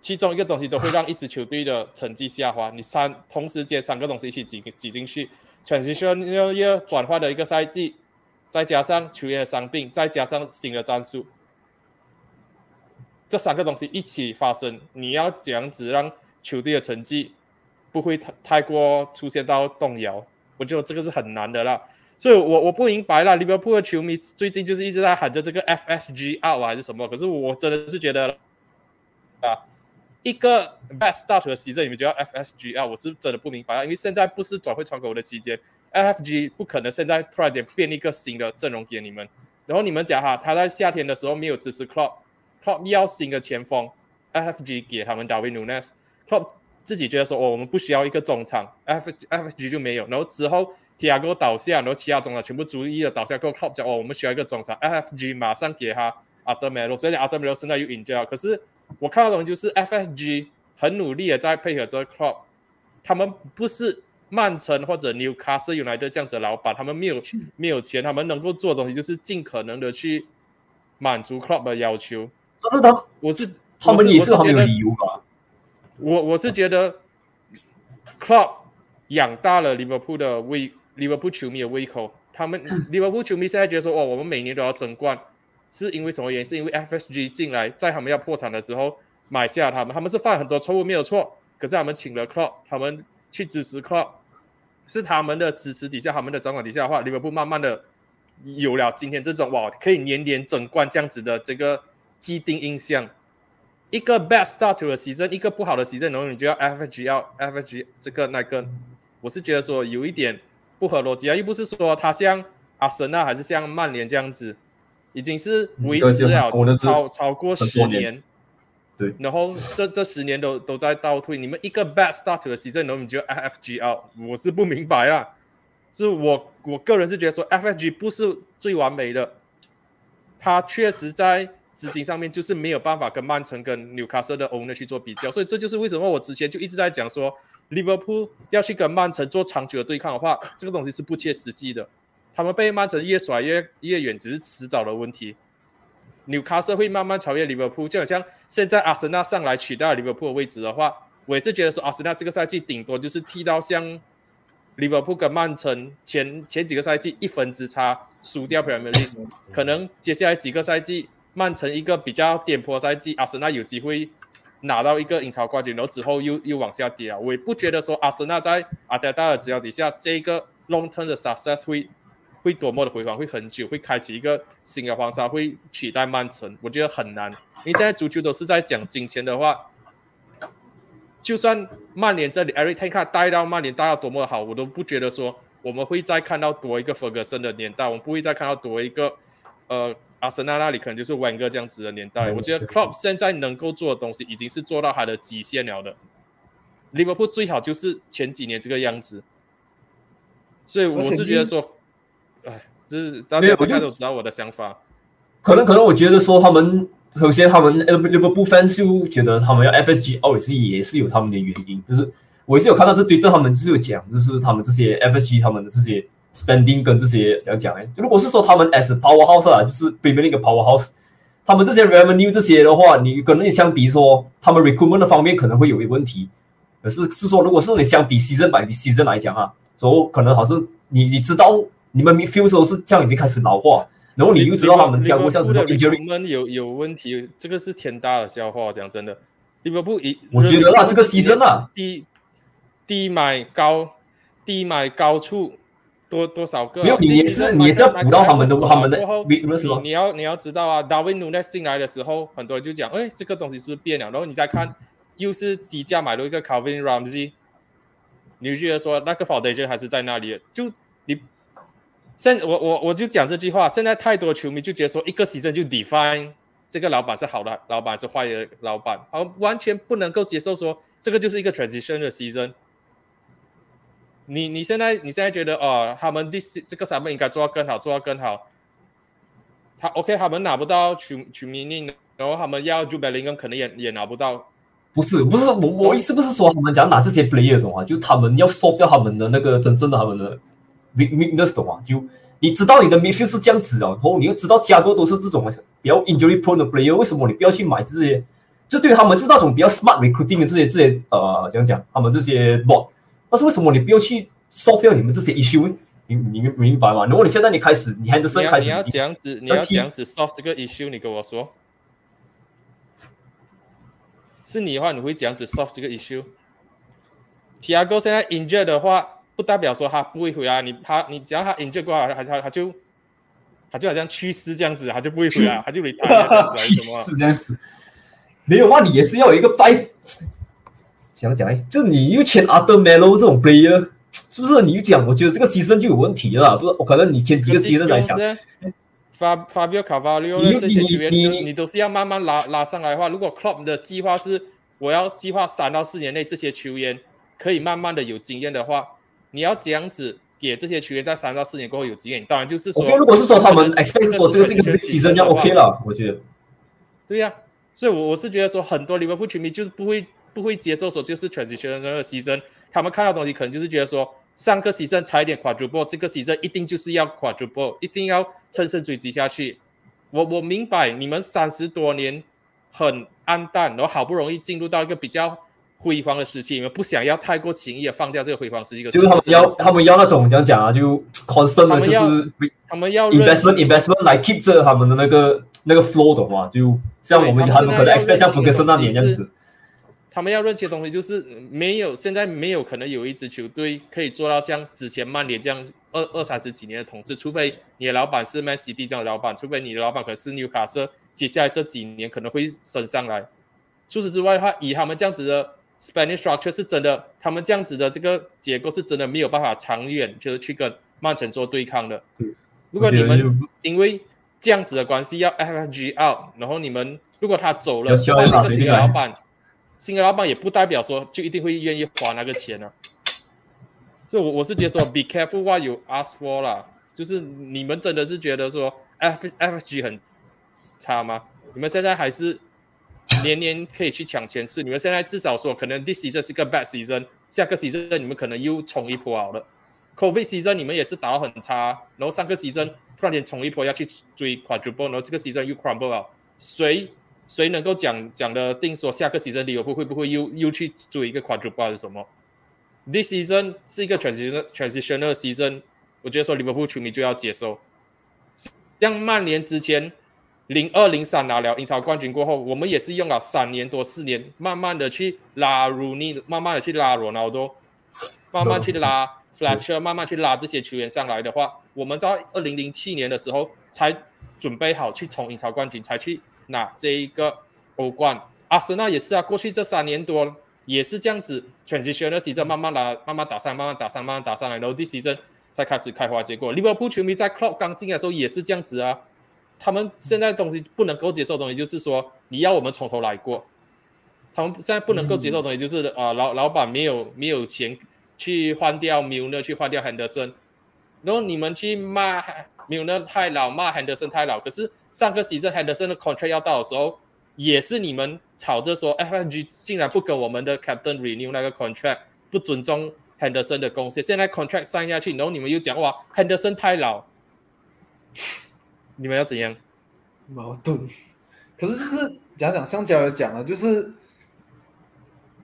其中一个东西都会让一支球队的成绩下滑。你三同时接三个东西一起挤挤进去，transition 要要转换的一个赛季，再加上球员的伤病，再加上新的战术。这三个东西一起发生，你要怎样子让球队的成绩不会太太过出现到动摇？我觉得这个是很难的啦。所以我我不明白啦，利物浦的球迷最近就是一直在喊着这个 FSG out 还是什么？可是我真的是觉得啊，一个 best start 的期间，你们就要 FSG out，我是真的不明白，因为现在不是转会窗口的期间，FFG 不可能现在突然间变一个新的阵容给你们。然后你们讲哈，他在夏天的时候没有支持 club。Club 要新的前锋，FFG 给他们 David Nunes，Club 自己觉得说哦，我们不需要一个中场，F FFG 就没有。然后之后 Tiago 倒下，然后其他中场全部逐一的倒下过后，Club 讲哦，我们需要一个中场，FFG 马上给他 Ademelo，所以 Ademelo 现在又引掉。可是我看到的东西就是 FFG 很努力的在配合这个 Club，他们不是曼城或者 Newcastle United 这样子的老板，他们没有没有钱，他们能够做的东西就是尽可能的去满足 Club 的要求。但是他，我是他们也是很有理由吧？我我是觉得，club 养大了利物浦的胃，利物浦球迷的胃口。他们利物浦球迷现在觉得说，哦，我们每年都要争冠，是因为什么原因？是因为 FSG 进来，在他们要破产的时候买下他们，他们是犯了很多错误，没有错。可是他们请了 club，他们去支持 club，是他们的支持底下，他们的掌管底下的话，利物浦慢慢的有了今天这种哇，可以年年争冠这样子的这个。既定印象，一个 bad start to the season，一个不好的 season，然后你就要 FG 要 FG 这个那个，我是觉得说有一点不合逻辑啊，又不是说他像阿森纳还是像曼联这样子，已经是维持了超超过十年，对，然后这这十年都都在倒退，你们一个 bad start to the season，然后你就 FG out，我是不明白啦，是我我个人是觉得说 FG 不是最完美的，他确实在。资金上面就是没有办法跟曼城、跟纽卡斯的 owner 去做比较，所以这就是为什么我之前就一直在讲说，利物浦要去跟曼城做长久的对抗的话，这个东西是不切实际的。他们被曼城越甩越越远，只是迟早的问题。纽卡斯会慢慢超越利物浦，就好像现在阿森纳上来取代利物浦的位置的话，我也是觉得说阿森纳这个赛季顶多就是踢到像利物浦跟曼城前前几个赛季一分之差输掉 Premier League，可能接下来几个赛季。曼城一个比较颠簸赛季，阿森纳有机会拿到一个英超冠军，然后之后又又往下跌啊！我也不觉得说阿森纳在阿德达的指导底下，这个 long term 的 success 会会多么的辉煌，会很久，会开启一个新的皇朝，会取代曼城，我觉得很难。因为现在足球都是在讲金钱的话，就算曼联这里 Eric Ten 带到曼联带到多么好，我都不觉得说我们会再看到多一个弗格森的年代，我们不会再看到多一个呃。阿森纳那里可能就是温哥这样子的年代，我觉得 Club 现在能够做的东西已经是做到他的极限了的。利物浦最好就是前几年这个样子，所以我是觉得说，哎，就是大家大家都知道我的想法。可能可能我觉得说他们首先他们利物浦 fans 就觉得他们要 FSG 哦也是也是有他们的原因，就是我也是有看到这对对他们是有讲，就是他们这些 FSG 他们的这些。Spending 跟这些怎样讲哎？如果是说他们 as powerhouse 啊，就是 Premier League powerhouse，他们这些 revenue 这些的话，你可能你相比说他们 recruitment 的方面可能会有一个问题。可是是说，如果是你相比 season by season 来讲啊，说可能好像你你知道你们 midfield 都是这样已经开始老化，然后你又知道他们跳过像什么 injury 有有问题，这个是天大的笑话。讲真的，利物浦一我觉得啊，这个 season 啊，低低买高低买高处。多多少个？没有，你也是你也是要补到他们的他们的。你你要你要知道啊，Darwin Nunes 进来的时候，很多人就讲，哎，这个东西是不是变了？然后你再看，又是低价买了一个 Calvin Ramsey，你就觉得说那个 foundation 还是在那里？就你现我我我就讲这句话，现在太多球迷就觉得说一个 season 就 define 这个老板是好的老板是坏的老板，而完全不能够接受说这个就是一个 transition 的 season。你你现在你现在觉得哦，他们第四这个三分应该做到更好，做到更好。他 OK，他们拿不到球球迷令，然后他们要 j u b e l i n g 可能也也拿不到。不是不是，我我意思不是说他们讲拿这些 player 懂吗？就他们要收掉他们的那个真正的他们的 weakness 懂吗？就你知道你的 midfield 是这样子啊，然后你又知道加多都是这种比较 injury prone 的 player，为什么你不要去买这些？这对他们是那种比较 smart recruiting 的这些这些呃，怎样讲？他们这些 bot。但是为什么你不要去 solve 掉你们这些 issue？你你明白吗？如果你现在你开始，你还得是开始，你要这样子，你要这样子 solve 这个 issue，你跟我说，是你的话，你会这样子 solve 这个 issue？Tiago 现在 injured 的话，不代表说他不会回来，你他你只要他 injured 过来，他他他就他就好像去世这样子，他就不会回来，他就 retire 这样子，去世这样子。没有话，你也是要有一个代。讲讲哎，就你又签阿德梅罗这种 player，是不是？你讲，我觉得这个牺牲就有问题了。不是，我可能你签几个牺牲来讲，发发表卡巴利奥这些球员，你你都是要慢慢拉拉上来的话，如果 club 的计划是我要计划三到四年内这些球员可以慢慢的有经验的话，你要这样子给这些球员在三到四年过后有经验，当然就是说，如果是说他们 expect 说这个是一个牺牲，就 OK 了，我觉得。对呀，所以，我我是觉得说，很多利物浦球迷就是不会。不会接受说就是 transition 那个牺牲，他们看到东西可能就是觉得说上个牺牲差一点 quadruple，这个牺牲一定就是要 quadruple，一定要乘胜追击下去。我我明白你们三十多年很暗淡，然后好不容易进入到一个比较辉煌的时期，你们不想要太过轻易的放掉这个辉煌时期。就是他们要他们要那种怎样讲啊，就 constant 就是他们要 investment investment 来 keep 着他们的那个那个 flow 的话，就像我们他们可能 expect 像福格森那年这样子。他们要认清的东西就是没有，现在没有可能有一支球队可以做到像之前曼联这样二二三十几年的统治，除非你的老板是曼西蒂这样的老板，除非你的老板可是纽卡斯，接下来这几年可能会升上来。除此之外的话，以他们这样子的 Spanish structure 是真的，他们这样子的这个结构是真的没有办法长远就是去跟曼城做对抗的。如果你们因为这样子的关系要 FG out，然后你们如果他走了，换一个新的老板。新的老板也不代表说就一定会愿意花那个钱呢，所以，我我是觉得说，be careful what you ask for 啦，就是你们真的是觉得说，F F G 很差吗？你们现在还是年年可以去抢前四，你们现在至少说，可能 this season 是个 bad season，下个 season 你们可能又冲一波好了，Covid season 你们也是打到很差，然后上个 season 突然间冲一波要去追 quadruple，然后这个 season 又 crumble 了，谁？谁能够讲讲的定说下个 season 利物浦会不会又又去追一个 quadruple 还是什么？This season 是一个 transition transitional season，我觉得说利物浦球迷就要接受。像曼联之前零二零三拿了英超冠军过后，我们也是用了三年多四年，慢慢的去拉鲁尼，慢慢的去拉罗纳多，慢慢去拉 Fletcher，慢慢去拉这些球员上来的话，我们在二零零七年的时候才准备好去冲英超冠军，才去。那这一个欧冠，阿森纳也是啊，过去这三年多也是这样子，transition 的 season 慢慢来，慢慢打上，慢慢打上，慢慢打上来，然后第 season 才开始开花结果。利物浦球迷在 club 刚进来的时候也是这样子啊，他们现在东西不能够接受的东西就是说你要我们从头来过，他们现在不能够接受的东西就是啊老老板没有没有钱去换掉 Milner 去换掉 Henderson，然后你们去骂 Milner 太老，骂 Henderson 太老，可是。上个 season Henderson 的 contract 要到的时候，也是你们吵着说 FNG 竟然不跟我们的 captain renew 那个 contract，不尊重 Henderson 的贡献。现在 contract 上下去，然后你们又讲哇 Henderson 太老，你们要怎样？矛盾。可是就是讲讲，像交友讲了，就是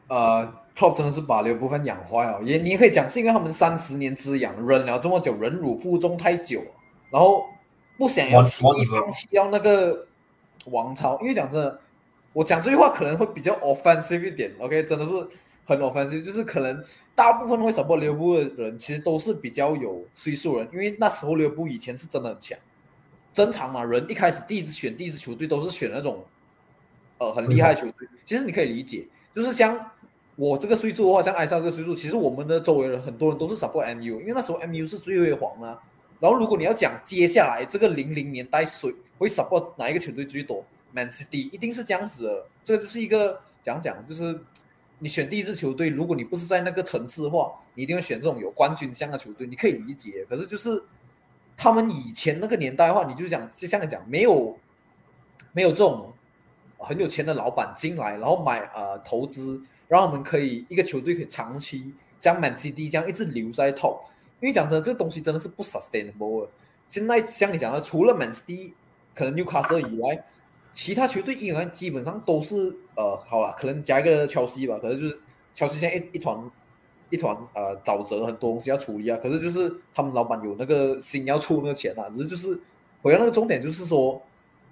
呃，Top 真的是把刘部分养坏了。也你也可以讲，是因为他们三十年之痒，忍了这么久，忍辱负重太久，然后。不想要轻易放弃掉那个王朝，因为讲真的，我讲这句话可能会比较 offensive 一点，OK，真的是很 offensive，就是可能大部分会 support 刘布的人，其实都是比较有岁数人，因为那时候刘布以前是真的很强，正常嘛，人一开始第一支选第一支球队都是选那种呃很厉害的球队，其实你可以理解，就是像我这个岁数的话，像艾莎这个岁数，其实我们的周围人很多人都是 support MU，因为那时候 MU 是最辉煌啊。然后如果你要讲接下来这个零零年代谁会 support 哪一个球队最多，Man City 一定是这样子的。这个就是一个讲讲，就是你选第一支球队，如果你不是在那个城市的话，你一定会选这种有冠军相的球队，你可以理解。可是就是他们以前那个年代的话，你就讲就像你讲，没有没有这种很有钱的老板进来，然后买呃投资，让我们可以一个球队可以长期将 Man City 这样一直留在 top。因为讲真，这个东西真的是不 sustainable。现在像你讲的，除了 Man City 可能 Newcastle 以外，其他球队依然基本上都是呃，好了，可能加一个切尔西吧，可能就是切尔西现在一一团一团呃沼泽，很多东西要处理啊。可是就是他们老板有那个心要出那个钱啊，只是就是回到那个重点，就是说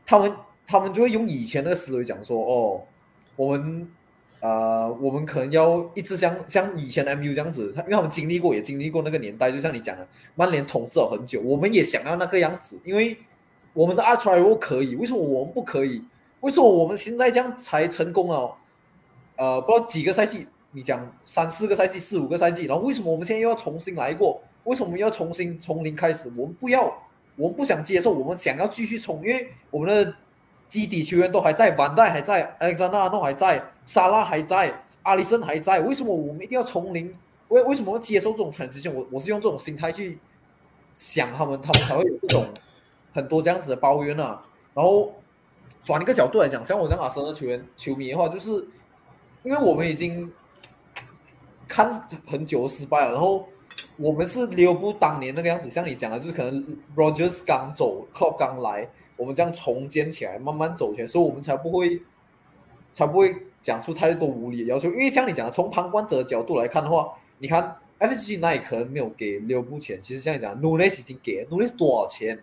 他们他们就会用以前那个思维讲说，哦，我们。呃，我们可能要一直像像以前的 MU 这样子，他因为他们经历过，也经历过那个年代，就像你讲的，曼联统治了很久，我们也想要那个样子，因为我们的 a r c h i v 可以，为什么我们不可以？为什么我们现在这样才成功了？呃，不知道几个赛季，你讲三四个赛季、四五个赛季，然后为什么我们现在又要重新来过？为什么要重新从零开始？我们不要，我们不想接受，我们想要继续冲，因为我们的。基底球员都还在，万代还在，艾克萨纳都还在，沙拉还在，阿里森还在。为什么我们一定要从零？为为什么要接受这种全职性？我我是用这种心态去想他们，他们才会有这种很多这样子的抱怨啊。然后转一个角度来讲，像我这样阿森纳球员球迷的话，就是因为我们已经看很久失败了，然后我们是留不当年那个样子。像你讲的，就是可能 Rogers 刚走 c l o p 刚来。我们这样重建起来，慢慢走起来，所以我们才不会，才不会讲出太多无理的要求。因为像你讲的，从旁观者的角度来看的话，你看 F G 那也可能没有给六部钱，其实像你讲 n u n e s 已经给 n u n e s 多少钱？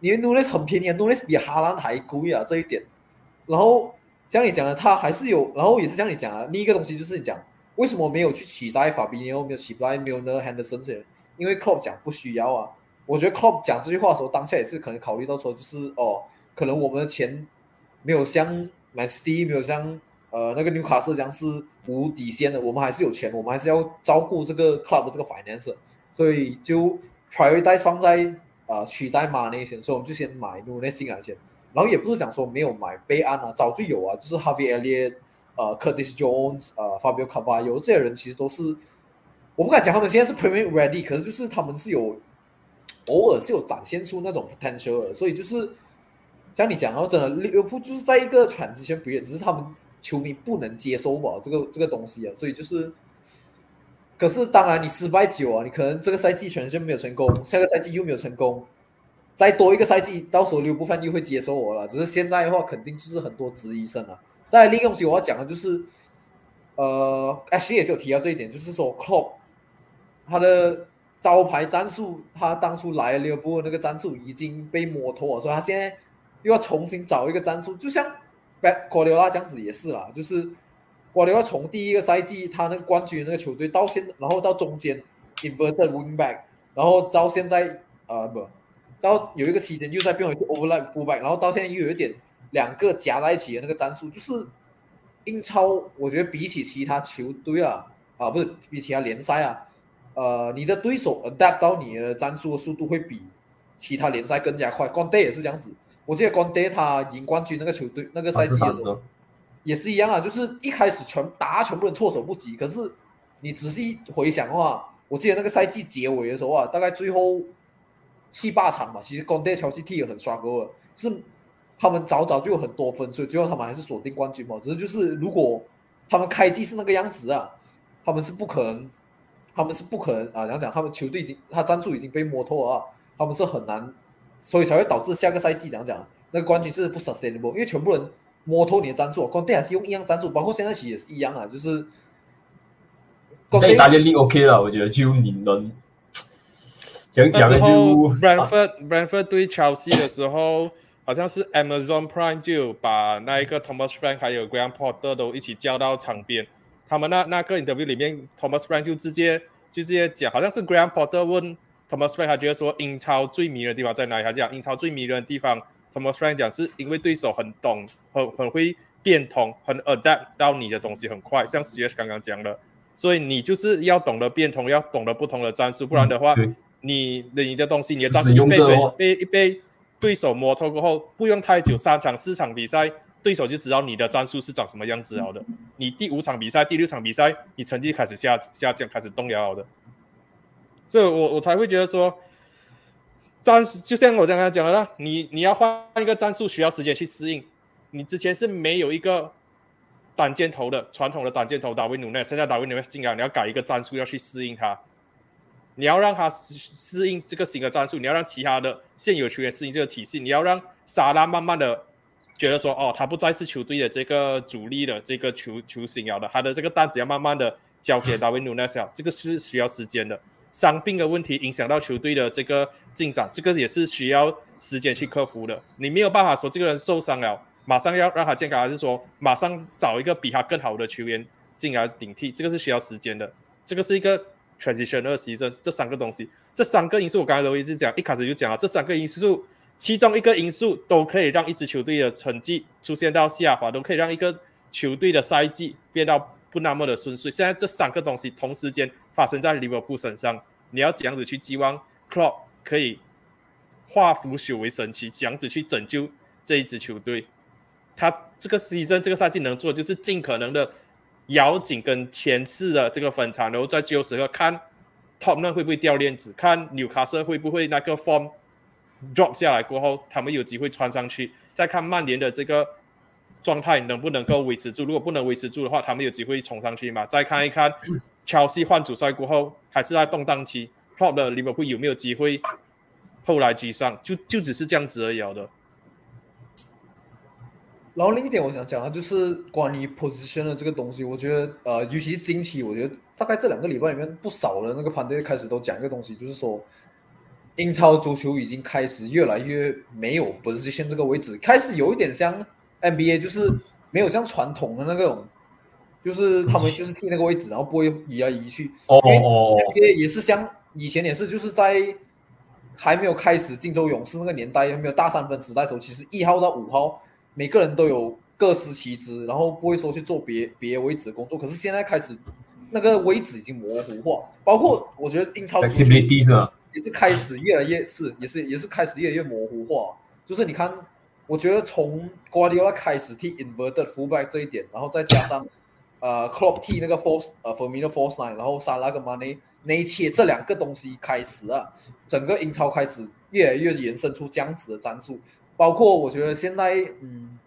因为 n u n e s 很便宜 n u n e s 比哈兰还贵啊，这一点。然后像你讲的，他还是有，然后也是像你讲的，另一个东西就是你讲为什么没有去取代法比尼奥，没有取代没有呢 Henderson？因为 Club 讲不需要啊。我觉得 club 讲这句话的时候，当下也是可能考虑到说，就是哦，可能我们的钱没有像 Man City，没有像呃那个纽卡斯这样是无底线的，我们还是有钱，我们还是要照顾这个 Club 这个 finance，所以就 prioritize 放在呃取代马那些，所以我们就先买 n u n e 进来先，然后也不是讲说没有买备案啊，早就有啊，就是 Harvey Elliot 呃 Curtis Jones，呃 Fabio Carvalho 这些人其实都是，我不敢讲他们现在是 Premier Ready，可是就是他们是有。偶尔就有展现出那种 potential 的，所以就是像你讲，然后真的利物浦就是在一个喘之前不也，只是他们球迷不能接受吧这个这个东西啊，所以就是，可是当然你失败久啊，你可能这个赛季全线没有成功，下个赛季又没有成功，再多一个赛季，到时候利物浦又会接受我了。只是现在的话，肯定就是很多质疑声啊。再另一个东西我要讲的就是，呃，H 也是有提到这一点，就是说 Club 他的。招牌战术，他当初来利物浦那个战术已经被摸透了，所以他现在又要重新找一个战术，就像瓜迪奥拉这样子也是啦，就是瓜迪奥拉从第一个赛季他那个冠军那个球队到现，然后到中间 inverted wingback，然后到现在呃不，到有一个期间又在变回去 overlap fullback，然后到现在又有一点两个夹在一起的那个战术，就是英超我觉得比起其他球队啊啊不是比其他联赛啊。呃，你的对手 adapt 到你的战术的速度会比其他联赛更加快。光 day 也是这样子，我记得光 day 他赢冠军那个球队那个赛季的也是一样啊，就是一开始全打全部人措手不及。可是你仔细回想的话，我记得那个赛季结尾的时候啊，大概最后七八场嘛，其实光 day 乔西踢也很刷钩了，是他们早早就有很多分，所以最后他们还是锁定冠军嘛。只是就是如果他们开季是那个样子啊，他们是不可能。他们是不可能啊！讲讲，他们球队已经他战术已经被摸透了啊，他们是很难，所以才会导致下个赛季讲讲那个冠军是不 sustainable，因为全部人摸透你的战术，光队还是用一样战术，包括现在其实也是一样啊，就是。这大家力 OK 了，我觉得就你能讲讲就。Brentford Brentford 对 Chelsea 的时候，好像是 Amazon Prime 就把那一个 Thomas Frank 还有 Graham Potter 都一起叫到场边。他们那那个 interview 里面，Thomas Frank 就直接就直接讲，好像是 Graham Potter 问 Thomas Frank，他觉得说英超最迷人的地方在哪里？他讲英超最迷人的地方，Thomas Frank 讲是因为对手很懂，很很会变通，很 adapt 到你的东西很快，像 CS 刚刚讲的，所以你就是要懂得变通，要懂得不同的战术，不然的话，你的你的东西，你的使战术一被被被被对手摸透过后，不用太久，三场四场比赛，对手就知道你的战术是长什么样子了的。你第五场比赛、第六场比赛，你成绩开始下下降，开始动摇了的。所以我我才会觉得说，战术就像我刚刚讲的啦，你你要换一个战术，需要时间去适应。你之前是没有一个单箭头的传统的单箭头打维努内，现在打维努内进来，你要改一个战术，要去适应它。你要让他适适应这个新的战术，你要让其他的现有球员适应这个体系，你要让沙拉慢慢的觉得说，哦，他不再是球队的这个主力的这个球球星了的，他的这个担子要慢慢的交给大卫努内斯了，这个是需要时间的。伤病的问题影响到球队的这个进展，这个也是需要时间去克服的。你没有办法说这个人受伤了，马上要让他健康，还是说马上找一个比他更好的球员进来顶替，这个是需要时间的。这个是一个 transition 二 season 这三个东西，这三个因素我刚才都一直讲，一开始就讲了，这三个因素其中一个因素都可以让一支球队的成绩出现到下滑，都可以让一个球队的赛季变到不那么的顺遂。现在这三个东西同时间发生在利物浦身上，你要怎样子去寄望 Klopp 可以化腐朽为神奇，这样子去拯救这一支球队？他这个 cez 这个赛季能做就是尽可能的咬紧跟前次的这个分差，然后在最后时刻看 Top 呢会不会掉链子，看纽卡斯会不会那个 form drop 下来过后，他们有机会穿上去，再看曼联的这个状态能不能够维持住，如果不能维持住的话，他们有机会冲上去嘛？再看一看切西换主帅过后，还是在动荡期，Top 的利物浦有没有机会后来居上？就就只是这样子而已了的。然后另一点我想讲的就是关于 position 的这个东西，我觉得呃，尤其是近期，我觉得大概这两个礼拜里面不少的那个盘队开始都讲一个东西，就是说英超足球已经开始越来越没有 position 这个位置，开始有一点像 NBA，就是没有像传统的那种，就是他们就是踢那个位置，然后不会移来移去。哦哦，NBA 也是像以前也是，就是在还没有开始荆州勇士那个年代，还没有大三分时代的时候，其实一号到五号每个人都有各司其职，然后不会说去做别别位置的工作。可是现在开始那个位置已经模糊化，包括我觉得英超足球 flexibility 是吧？也是开始越来越是也是也是开始越来越模糊化。就是你看，我觉得从瓜迪奥拉开始踢 inverted fullback 这一点，然后再加上 呃 Klopp 踢那个 force 呃 Firmino force line，然后沙拉跟马内那一切这两个东西开始啊，整个英超开始越来越延伸出这样子的战术。包括我觉得现在嗯，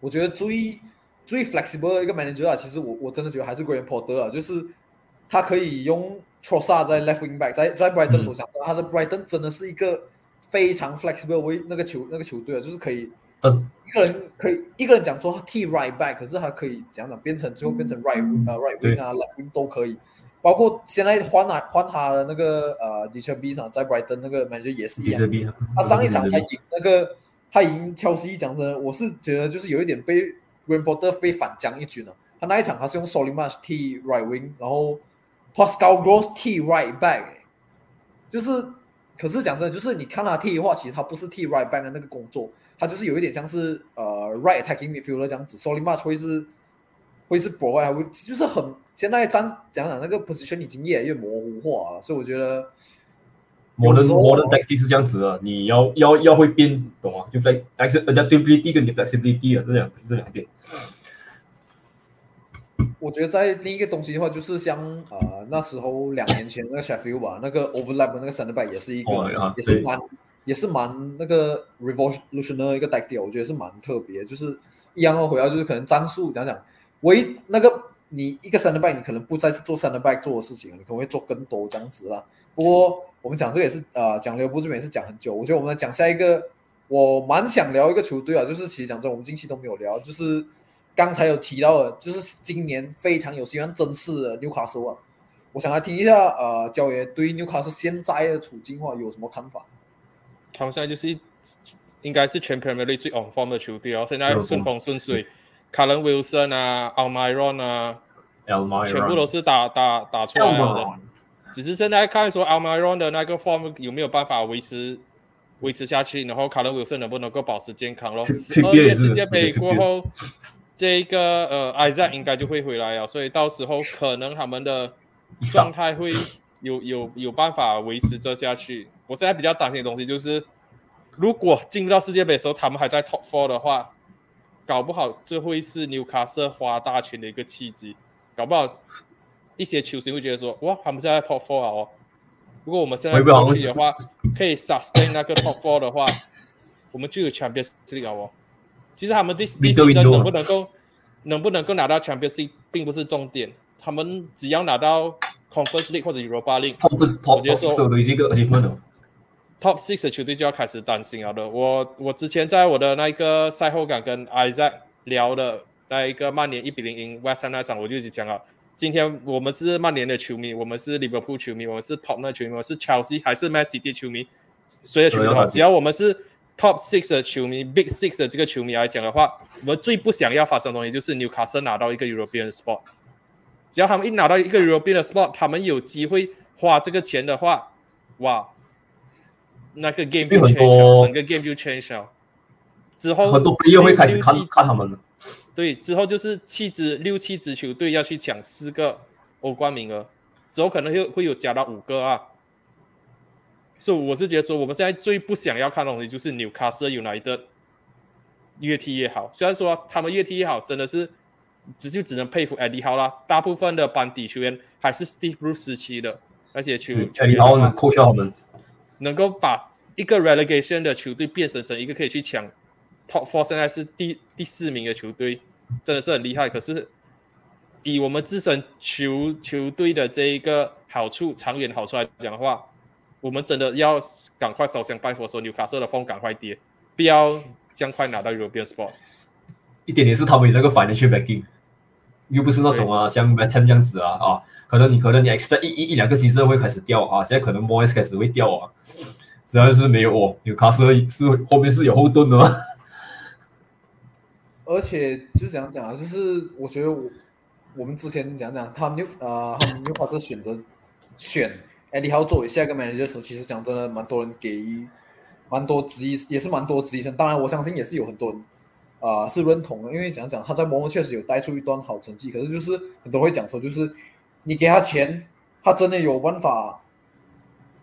我觉得最最 flexible 的一个 manager 啊，其实我我真的觉得还是 Graham Potter 啊，就是他可以用 Trossard 在 left wing back，在在 Brighton 嗯所讲的，他的 Brighton 真的是一个非常 flexible 为那个球那个球队啊，就是可以一个人可以一个人讲说他替 right back，可是他可以讲讲变成最后变成 right wing 啊 right wing 啊 left wing 都可以，包括现在换他换他的那个呃 d i c h a b i 上在 Brighton 那个 manager 也是一样，他上一场他赢那个，他赢切尔西，讲真的，我是觉得就是有一点被 Graham Potter 被反将一军了。他那一场他是用 Soliman 替 right wing，然后 Pascal Gross 替 right back，就是，可是讲真的，就是你看他替的话，其实他不是替 right back 的那个工作，他就是有一点像是呃 right attacking midfielder 这样子，Soliman 会是会是 boy，会就是很现在站讲讲那个 position 已经越来越模糊化了，所以我觉得。我的有时候我的 tactic 是这样子的，你要要要会变，懂吗？就 flex adaptability 跟你 flexibility 啊，这两这两边。我觉得在另一个东西的话，就是像呃那时候两年前那个 Sheffield 吧，那个 overlap 的那个 center back 也是一个，也是蛮也是蛮那个 revolutionary 的一个 tactic，我觉得是蛮特别，就是一样的回到就是可能战术讲讲，唯那个你一个 center back 你可能不再是做 center back 做的事情，你可能会做更多这样子啦。不过我们讲这个也是呃讲刘波这边也是讲很久，我觉得我们来讲下一个，我蛮想聊一个球队啊，就是其实讲真，我们近期都没有聊，就是刚才有提到的，就是今年非常有希望争四的纽卡斯尔啊。我想来听一下呃，教爷对纽卡斯现在的处境话有什么看法？他们现在就是一应该是全 Premier League 最 on form 的球队哦，现在顺风顺水 c a l l n Wilson 啊 a l m i r o n 啊全部都是打打打出来了的。只是现在看说 a l m i r o n 的那个 form 有没有办法维持维持下去，然后卡伦·威尔森能不能够保持健康咯？十二月世界杯过后，这个呃 Isaac 应该就会回来了，所以到时候可能他们的状态会有有有办法维持这下去。我现在比较担心的东西就是，如果进入到世界杯的时候，他们还在 Top Four 的话，搞不好这会是纽卡斯尔花大钱的一个契机。搞不好一些球星会觉得说，哇，他们现在 Top Four 啊哦。如果我们现在会不会过去的话，可以 sustain 那个 Top Four 的话，我们就有 Champions League 哦。其实他们第第四 window 能不能够能不能够拿到 Champions League 并不是重点，他们只要拿到 Conference League 或者 Europa League。我觉得说都已经一个 achievement 了。Top Six 的球队就要开始担心了的。我我之前在我的那个赛后感跟 Isaac 聊的那一个曼联一比零赢 West Ham 那场，我就已经讲了，今天我们是曼联的球迷，我们是利物浦球迷，我们是 Top 那球迷，我们是 Chelsea 还是 Man City 球迷，谁的球迷都好，只要我们是 Top Six 的球迷，Big Six 的这个球迷来讲的话，我们最不想要发生的东西就是 Newcastle 拿到一个 European spot。只要他们一拿到一个 European spot，他们有机会花这个钱的话，哇，那个 game 就 change 了，整个 game 就 change 了。之后很多 player 会开始看看他们了。对，之后就是七支六七支球队要去抢四个欧冠名额，之后可能会会有加到五个啊。所以我是觉得说，我们现在最不想要看的东西就是纽卡斯尔 United 越踢越好。虽然说他们越踢越好，真的是只就只能佩服 Eddie Howe 啦。大部分的班底球员还是 Steve Bruce 时期的，而且球球员然后呢的话，coach 他们，能够把一个 relegation 的球队变成成一个可以去抢 top four，现在是第第四名的球队，真的是很厉害。可是以我们自身球球队的这一个好处，长远好处来讲的话，我们真的要赶快烧香拜佛，说纽卡斯尔的风赶快跌，不要这样快拿到 European spot。一点点是他们有那个 financial backing，又不是那种啊，像 West Ham 这样子啊啊，可能你可能你 expect 一一一两个 season 会开始掉啊，现在可能 Moyes 开始会掉啊，只要是没有哦，纽卡斯尔是后面是有后盾的嘛，而且就是怎样讲啊，就是我觉得我我们之前讲讲，他们纽啊，他们纽卡斯选择选 Eddie Howe 作为下一个 manager 的时候，其实讲真的，蛮多人给予蛮多质疑，也是蛮多质疑声。当然，我相信也是有很多人啊、是认同的，因为讲讲他在摩摩确实有带出一段好成绩，可是就是很多人会讲说，就是你给他钱，他真的有办法。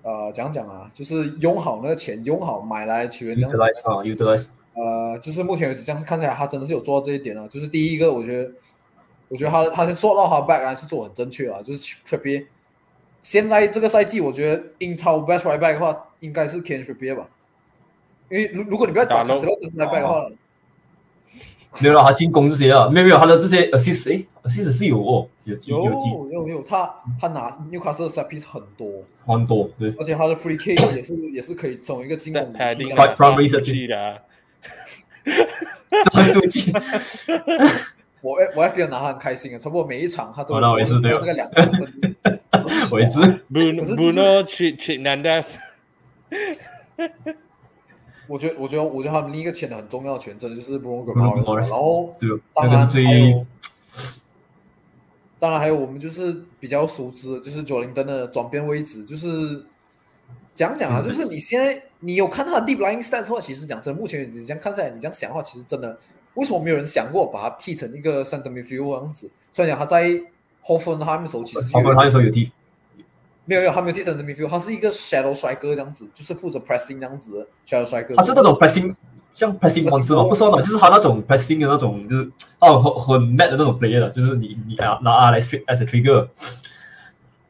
呃，讲讲啊，就是用好那个钱，用好买来的球员这样子。啊 utilize，呃，就是目前为止这样看起来，他真的是有做到这一点了。就是第一个，我觉得，我觉得他他先说到他 back 是做很正确啊，就是 Trippier。现在这个赛季，我觉得英超 best right back 的话，应该是 Ken Trippier 吧。因为如如果你不要把打 c a n c right back 的话，没有了，他进攻这些啊，没有没有他的这些 assist，诶 assist 是有哦，有记有有记有有他他拿 Newcastle 的 set piece 很多，很多，对，而且他的 free kick 也是 也是可以成为一个进攻武器的啊。这个数据，我我 F 拿他很开心啊，差不多每一场他都哦那我也是对。那个两三分，我也是，Bruno 可是 Bruno Ch Chinandas，我觉得，我觉得，我觉得他们另一个签的很重要的权，真的就是 Bruno g r a m a r 然后，当然还有，当然还有我们就是比较熟知的，就是九零灯的转变位置，就是讲讲啊，嗯。就是你现在你有看他的 deep lying stats 的话，其实讲真的，目前你这样看下来，你这样想的话，其实真的，为什么没有人想过把他踢成一个 center midfield 这样子？虽然讲他在 Hoffenheim 的时候，其实就他们他那时候有踢，没有没有，他没有踢 center midfield，他是一个 shadow striker 这样子，就是负责 pressing 这样子的 shadow striker。他是那种 pressing，像 pressing monster 嘛，不是那就是他那种 pressing 的那种，就是哦很很 mad 的那种 player，就是你你拿拿他来 as a trigger，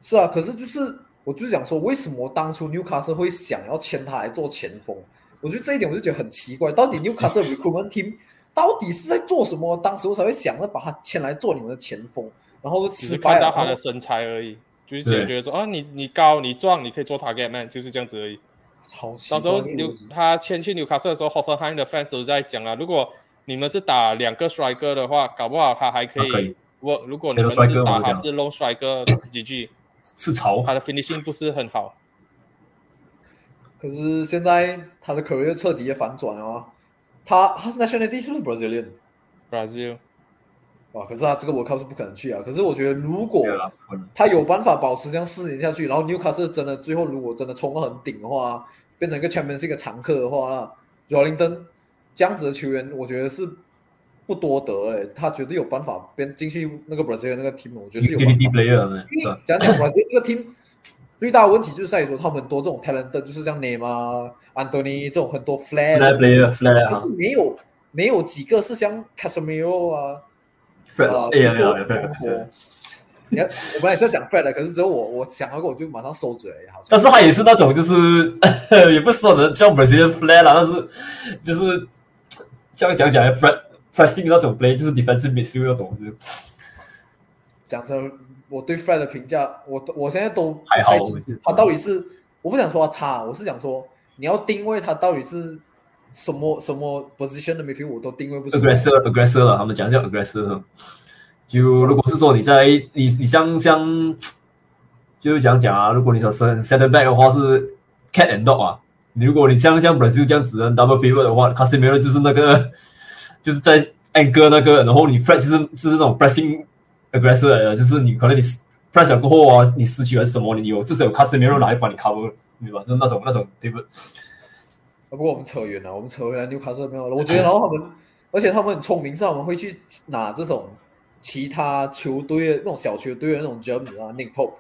是啊，可是就是我就是想说，为什么当初 Newcastle 会想要签他来做前锋？我觉得这一点我就觉得很奇怪，到底 Newcastle recruitment team 到底是在做什么？当时我才会想着把他签来做你们的前锋，然后只是。看到他的身材而已，就是对觉得说啊，你你高你壮，你可以做 target man，就是这样子而已。超到时候纽他签去纽卡斯尔的时候，Hoffenheim 的 fans 都在讲啊，如果你们是打两个 striker 的话，搞不好他还可以以。我如果你们是打他是 long striker，GG，是潮，他的 finishing 不是很好。可是现在他的 career 彻底也反转了啊！他他 nationality 是不是 Brazilian？Brazil 哇，可是他这个 World Cup 是不可能去啊！可是我觉得如果他有办法保持这样四年下去，然后纽卡是真的最后如果真的冲到很顶的话，变成一个 Champions 是一个常客的话，那罗林登这样子的球员，我觉得是不多得嘞，他绝对有办法变进去那个 Brazil 那个 team，我觉得是有办 utility 法。player 呢，因为是吧？讲讲 Brazil 这个 team 最大的问题就是在于说他们多这种 talent，就是像 Neymar、安东尼这种很多 player flat 啊可是没有没有几个是像 Casemiro 啊，，flat，啊 flat。你看，我本来在讲 Fred 的，可是只有我我想到过，我就马上收嘴了，好像。但是他也是那种，就是 也不是说能叫 Brazilian flat 啦，但是就是像讲讲 press pressing 那种 play，就是 defensive midfield 那种，就是讲真，我对 Fred 的评价，我我现在都还好他到底是，我不想说他差，我是想说你要定位他到底是什么什么 position 的 midfield，我都定位不出来。aggressor aggressor 了，他们讲叫 aggressor。就如果是说你在你你像像就是讲讲啊，如果你想 set set back 的话是 cat and dog 啊，你如果你像像 Brazil 这样子的 double pivot 的话，Casemiro 就是那个就是在 anchor 那个，然后你 Fred 就是就是那种 pressing 的，就是你可能你 press 了过后啊，你失去了什么，你有至少有 Casemiro 来帮你 cover，对吧？就是那种那种 pivot。不过我们扯远了，我们扯回来纽卡斯没有了。我觉得，然后他们，而且他们很聪明，是他们会去拿这种其他球队的那种小球队的那种 German 啊，Nick Pope、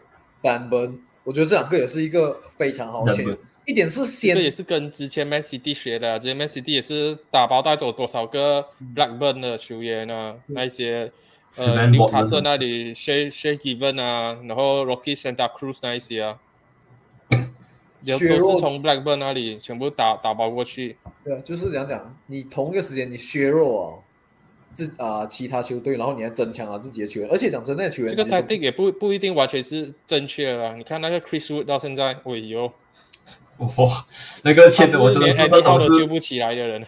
Dan Burn，我觉得这两个也是一个非常好的前 Dan Burn 一点是这先个也是跟之前 Man City 学的啊，之前 Man City 也是打包带走多少个 Blackburn 的球员啊，那一些呃纽卡斯那里 Shay Shay Given 啊，然后 Rocky Santa Cruz 那一些啊，也都是从 Blackburn 那里全部打打包过去。对啊，就是讲讲，你同一个时间你削弱啊，自啊、其他球队，然后你还增强了自己的球员，而且讲真，的球员这个 tactic 也不不一定完全是正确的啊。你看那个 Chris Wood 到现在，哎呦，哇，那个他签子我真的是 Eddie 那种是都救不起来的人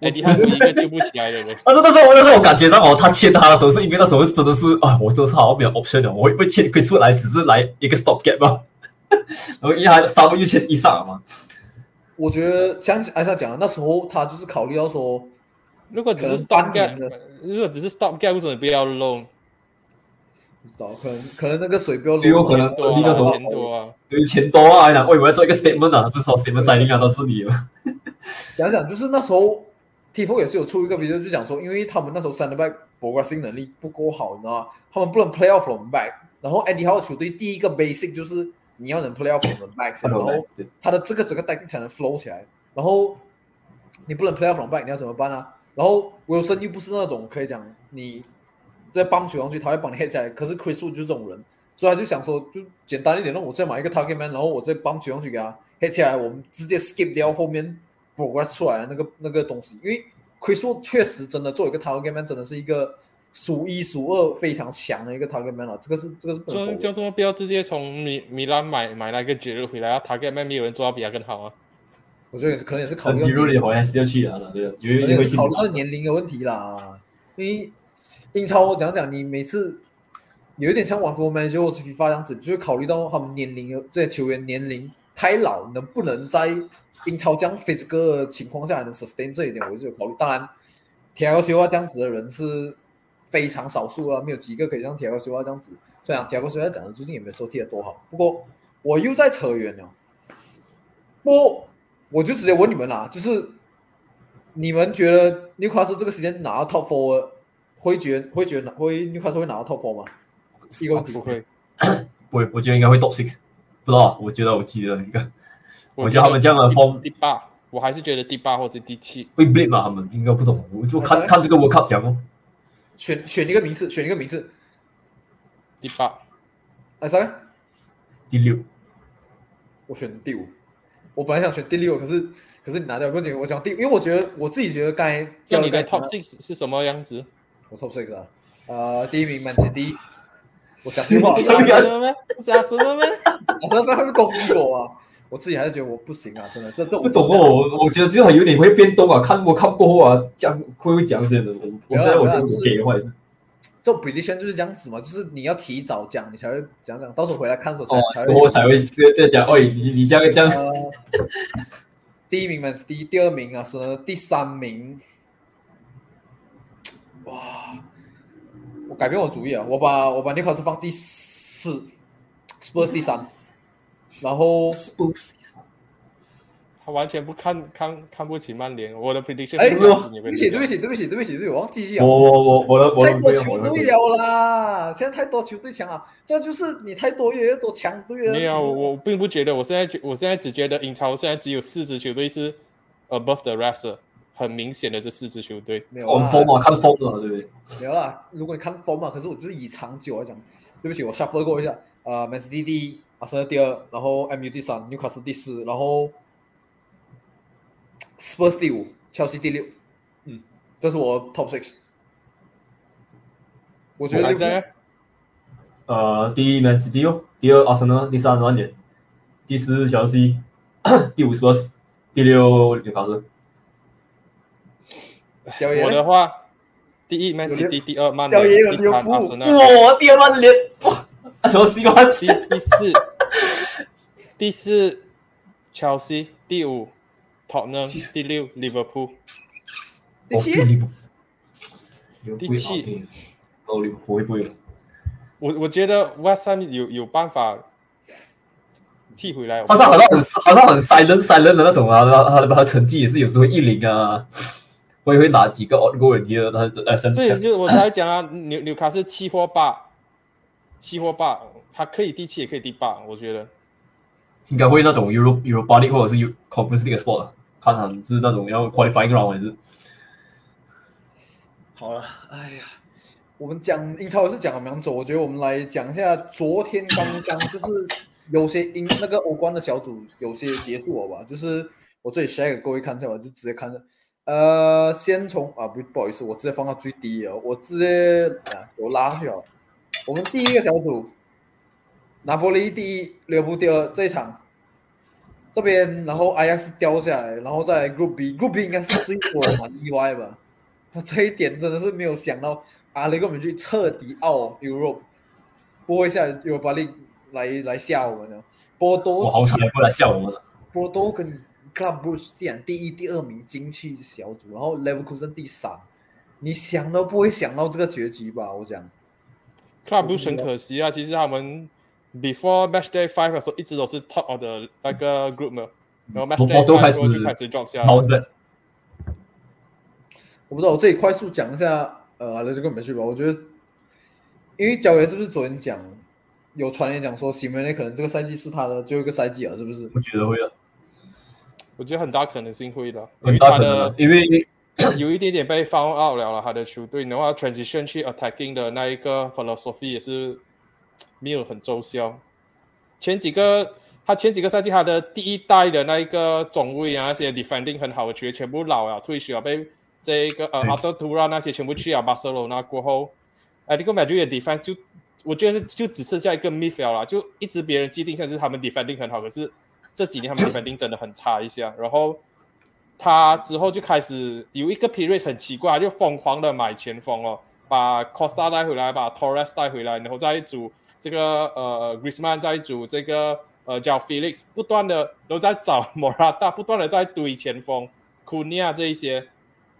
，Eddie Howe 是一个救不起来的人。但是但是我但是我感觉上哦，他签他的时候是因为那时候是真的是啊，我真的是好像没有 option 的，我会不会签 Chris Wood 来只是来一个 stop gap 吧？然后因为他三个月签一上了嘛，我觉得像艾莎讲的，那时候他就是考虑到说，如果只是 stop gap，如果只是 stop gap，为什么你不要 loan？不知道可能可能那个水标最有可能钱多啊，你那时候钱多啊。有钱多啊，还讲喂我要做一个 statement 啊，不是说 statement signing 啊，都是你了。讲讲就是那时候 T Four 也是有出一个 video 就讲说，因为他们那时候 center back progressing 能力不够好，你知道吗？他们不能 play off from back，然后 Eddie Howe 球队第一个 basic 就是你要能 play off from back，然后他的这个整个 tactic 才能 flow 起来。然后你不能 play off from back，你要怎么办啊？然后 Wilson 又不是那种可以讲你在帮球上去，他会帮你 hit 起来。可是 Chris Wood 就是这种人，所以他就想说，就简单一点，让我再买一个 target man，然后我再帮球上去给他 hit 起来，我们直接 skip 掉后面 progress 出来的那个那个东西。因为 Chris Wood 确实真的作为一个 target man，真的是一个数一数二非常强的一个 target man 了。这个是这个是就就这么不要直接从米米兰买买那个绝日回来啊？Target Man 没有人做到比他更好啊。我觉得也是可能也是考虑到很肌肉的好像是要去的，对，绝对会去可能也是。考虑到年龄的问题啦。因为英超我讲讲，你每次有一点像玩 f o r Manager 或是 FIFA 这样子，就是考虑到他们年龄的这些球员年龄太老，能不能在英超这样 physical 的情况下还能 sustain 这一点，我是有考虑。当然，铁奥修啊这样子的人是非常少数啊，没有几个可以像铁奥修啊这样子。虽然铁奥修啊讲的最近也没有说踢得多好，不过我又在扯远了。不我就直接问你们啦，就是你们觉得纽卡斯这个时间拿到 top four 会觉会觉得会纽卡斯会拿到 top four 吗？一个问题不会，我我觉得应该会 top six，不知道，我觉得我记得一个我觉得他们这样的第 form 第八，我还是觉得第八或者第七。会 bleed 嘛，他们应该不懂，我就看哎看这个 World Cup 讲哦。选选一个名次，选一个名次。第八，哎，啥？第六，我选第五。我本来想选第六，可是可是你拿掉，不仅我想第，因为我觉得我自己觉得刚才叫你的 Top Six 是什么样子？我 top six 啊，呃，第一名曼奇第一。我讲 句话，不是阿森纳吗？不是阿森纳吗？阿森纳会攻击我啊？我自己还是觉得我不行啊，真的，这这种不懂哦，我我觉得这个有点会变动啊，看我看过后啊，讲会不会讲这样的？我我现在我觉得我给的话也是，这种 prediction 就是这样子嘛，就是你要提早讲，你才会讲讲，到时候回来看的时候才、哦，才然后才会这这讲，哎，你你这样这样，呃，第一名曼是第一，第二名啊是呢第三名，哇！我改变我主意啊，我把我把纽卡斯放第四，Spurs 第三，然后他完全不看看看不起曼联。我的 prediction 哎，对不起，对不起，对不起，对不起，对不起，我忘记我了。我我我的我的太多球队了啦！现在太多球队强啊，这就是你太多越多强队了。没有，我我并不觉得，我现在觉我现在只觉得英超现在只有四支球队是 above the rest，很明显的这四支球队。没有啦看风嘛，看风了，对不对？没有啦。如果你看风嘛，可是我就是以长久来讲，对不起，我 shuffle 过一下。呃，Man City 第一，阿森纳第二，然后 MU 第三，纽卡斯第四，然后 Spurs 第五，切尔西第六。嗯，这是我 top six。我觉得利物浦我还在呃，第一 Man City 哦，第二阿森纳，第三曼联，第四小西，第五 Spurs，第六纽卡斯。我的话，第一 Man 有 City，第二曼联，第三阿森纳，哇，第二曼联，哇，什么西瓜？第第四第四 Chelsea，第五 Tottenham，第六 Liverpool。第七，第七，哦，利物浦会不会？我我觉得 West Ham 有有办法踢回来。好像好像很好像很 silent silent 的那种啊，他他的他的成绩也是有时候一零啊，会会拿几个 odd goal 人的，他的呃甚所以就我才讲啊，纽纽卡是七或八，七或八，他可以第七也可以第八，我觉得。应该会那种 Euro Europa League 或者是 Conference League spot 啊，看他们是那种要 qualifying round 还是好了，哎呀，我们讲英超也是讲了蛮久，我觉得我们来讲一下昨天刚刚就是有些英那个欧冠的小组有些结束了吧，就是我这里 share 给各位看一下吧，就直接看着。呃，先从啊不不好意思，我直接放到最低哦，我直接啊我拉上去了。我们第一个小组，拿波利第一，利物浦第二，这一场这边，然后 Ajax 掉下来，然后再来 Group B，Group B 应该是最我蛮意外吧。我 这一点真的是没有想到，阿雷根本去彻底傲 Europe，播一下 Europa League 来来吓我们了。波多我好惨，过来吓我们了。波多跟 Club Brugge 竟然第一、第二名进去小组，然后 Leverkusen 第三，你想都不会想到这个结局吧？我讲，Club 不是很可惜啊，其实他们 before Match Day Five 的时候一直都是 top of 的那个 group 嘛，然后 Match 我 Day 开始就开始 drop 下我不知道，我这里快速讲一下，呃，阿雷就跟我们去吧。我觉得，因为焦爷是不是昨天讲有传言讲说，西门内可能这个赛季是他的最后一个赛季了，是不是？我觉得会的，我觉得很大可能性会的，因为他的的，因为 有一点点被 found out 了了，他的球队，然后 transition 去 attacking 的那一个 philosophy 也是没有很奏效。前几个他前几个赛季他的第一代的那一个中卫啊，那些 defending 很好的球员全部老了，退休了，被这一个呃对阿德图拉那些全部去了巴塞罗那过后，哎，这个 Madrid 的 defense 就我觉得是就只剩下一个 midfield 了，就一直别人既定像是他们 defending 很好，可是这几年他们 defending 真的很差一下，然后。他之后就开始有一个 period 很奇怪，就疯狂的买前锋哦，把 Costa 带回来，把 Torres 带回来，然后再一组这个呃 Griezmann 再一组这个呃叫 Felix，不断的都在找 Morata，不断的在堆前锋 c u n i a 这一些，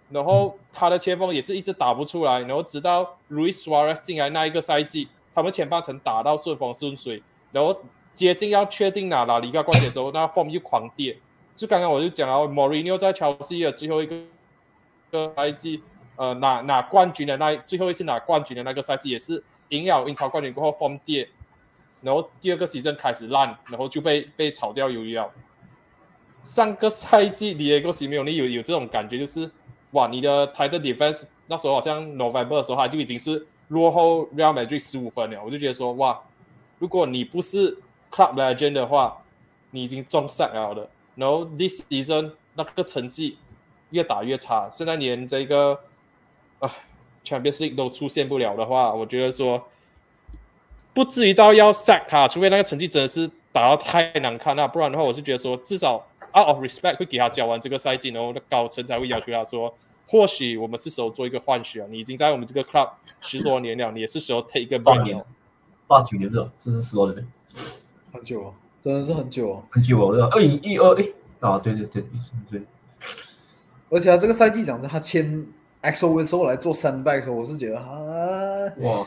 然后他的前锋也是一直打不出来，然后直到 Luis Suarez 进来那一个赛季，他们前半程打到顺风顺水，然后接近要确定拿拉里嘎冠军的时候，那 form 又狂跌。就刚刚我就讲了 morino 在切尔西的最后一个个赛季，呃，拿拿冠军的那最后一次拿冠军的那个赛季，也是赢了英超冠军过后 form 跌，然后第二个 season 开始烂，然后就被被炒掉鱿鱼了。上个赛季 Diego Simeone 有有这种感觉，就是哇，你的 title defense 那时候好像 November 的时候，他就已经是落后 Real Madrid 十五分了，我就觉得说哇，如果你不是 club legend 的话，你已经中 sack 了的。然后 this season 那个成绩越打越差，现在连这个啊 Champions League 都出现不了的话，我觉得说不至于到要 sack 他，除非那个成绩真的是打到太难看了，不然的话，我是觉得说至少 out of respect 会给他教完这个赛季，然后高层才会要求他说，或许我们是时候做一个换血啊，你已经在我们这个 club 十多年了，你也是时候 take 一个八 break 年了。八九年的，这是十多年，很久哦，真的是很久。哦。很久了，二零一二哎啊，对对对对，而且他这个赛季讲真，他签 XO 的时候来做三 back 的时候，我是觉得啊，哇，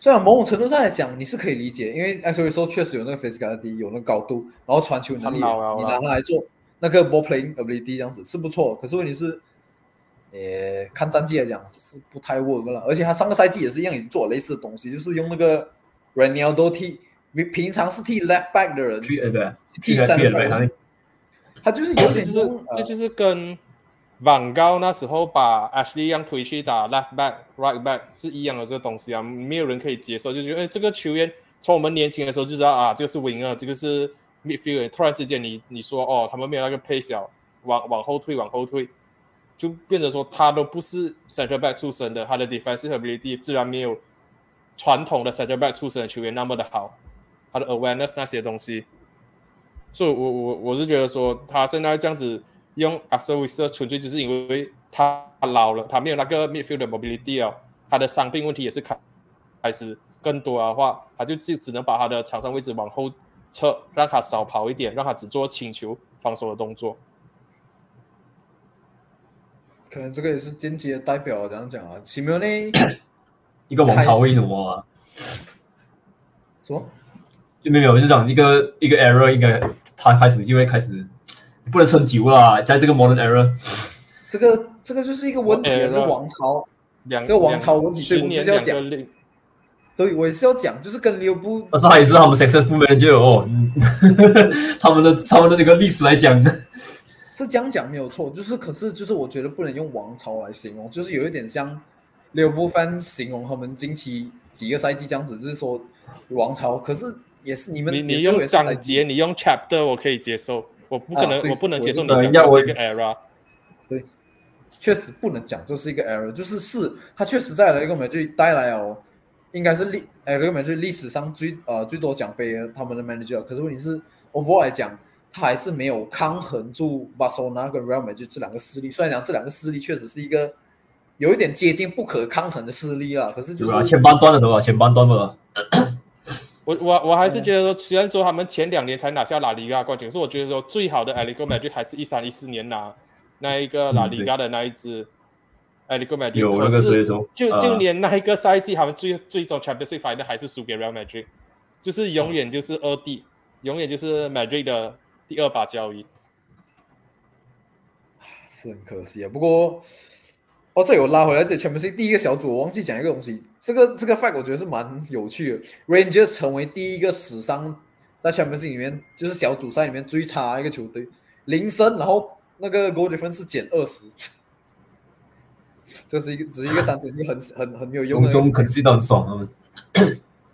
虽然某种程度上来讲你是可以理解，因为 XO 的时候确实有那个 physical 有那个高度，然后传球能力，你拿他来做，那个 ball playing ability 这样子是不错，可是问题是，呃，看战绩来讲是不太 work 了。而且他上个赛季也是一样，已经做了类似的东西，就是用那个 Ronaldo 替平平常是替 left back 的人去呃对，替去 center 对，他 back，他就是有点就是这就是跟 van 高那时候把 Ashley Young 推去打 left back、right back 是一样的这个东西啊，没有人可以接受，就觉得哎，这个球员从我们年轻的时候就知道啊，这个是 winger，这个是 midfielder，突然之间你你说哦，他们没有那个 pace 了，往往后退，往后退，就变成说他都不是 center back 出身的，他的 defensive ability 自然没有传统的 center back 出身的球员那么的好，他的 awareness 那些东西。所以我我我是觉得说，他现在这样子用 a s o i s 纯粹只是因为他老了，他没有那个 midfield 的 mobility 了，他的伤病问题也是开开始更多的话，他就只只能把他的场上位置往后撤，让他少跑一点，让他只做请求防守的动作。可能这个也是间接代表这样讲啊。奇妙呢？一个王朝为什么啊？什么？就没有，我就讲一个一个 error，应该他开始就会开始不能撑久了，在这个 modern error，这个这个就是一个问题，哎是王朝。两这个王朝问题对我就是要讲。对，我也是要讲，就是跟利物浦但是他也是他们 successful manager 哦，嗯 他们的他们的那个历史来讲，是这样讲没有错，就是可是就是我觉得不能用王朝来形容，就是有一点像利物浦 fan 形容他们近期几个赛季这样子，就是说王朝，可是也是你们你你用章节，你用 chapter 我可以接受，我不可能、啊我不能接受你我讲这是一个 error。对。确实不能讲这是一个 error，就是是他确实在了一个美剧带来哦，应该是历呃这个美剧历史上最呃最多奖杯的他们的 manager，可是问题是 overall 来讲，他还是没有抗衡住巴塞罗那跟 Real Madrid 这两个势力。虽然讲这两个势力确实是一个有一点接近不可抗衡的势力了，可是就？是前半段的时候啊，前半段的，我我我还是觉得说，虽然说他们前两年才拿下拉里嘎冠军，可是我觉得说最好的 a l i c o Madrid 还是一三一四年拿那一个拉里嘎的那一支 a l i c o Madrid，有那个可是就呃就连那一个赛季，他们最最终 Champions League final 还是输给 Real Madrid，就是永远就是二弟，永远就是 Madrid 的第二把交椅。是很可惜啊。不过哦，这有拉回来，这 Champions League 第一个小组，我忘记讲一个东西，这个这个 fact 我觉得是蛮有趣的。Rangers 成为第一个史上在 Champions League 里面就是小组赛里面最差一个球队，零胜，然后那个 goal difference 是减二十，这是一个只是一个单纯一个很很很没有用的。中中肯定都很爽他们。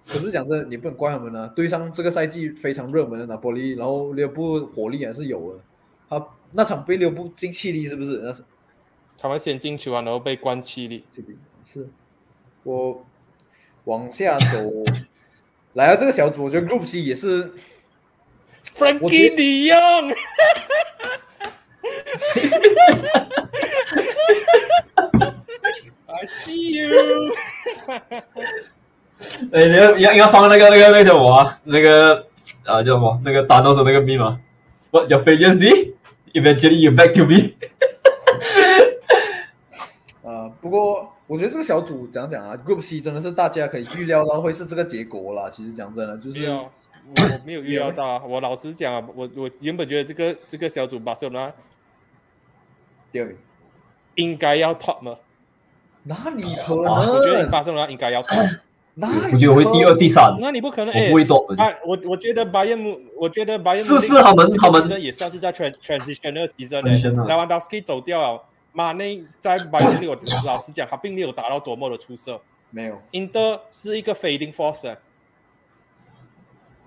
可是讲真的，你不能怪他们啊。对上这个赛季非常热门的拿波利，然后利物浦火力还是有的。他那场被利物浦进气力是不是？那是他们先进球完，然后被关气力。是的，是。我往下走，来啊，这个小组我觉得 Group C 也是 Frankie De Jong，I see you 哎，你要你要你要放那个那个那个什么啊？那个啊叫什么？那个打到手那个密码？What your failures did? Eventually you back to me 过我觉得这个小组讲讲啊，Group C 真的是大家可以预料到会是这个结果啦。其实讲真的，就是没有，我我没有预料到啊！我老实讲啊，我我原本觉得这个这个小组巴塞罗那第二名，应该要 top 吗，哪里可能我觉得能？巴塞罗那应该要 top，哪里？我觉得我会第二、第。三，那你不可能我哎不会多。哎，我我觉得巴耶姆，我觉得巴耶姆是是他们他们也算是在 trans transitional season 斯基走掉了，马内在巴耶姆，我老实讲，他并没有达到多么的出色。没有，英德是一个 fading force，啊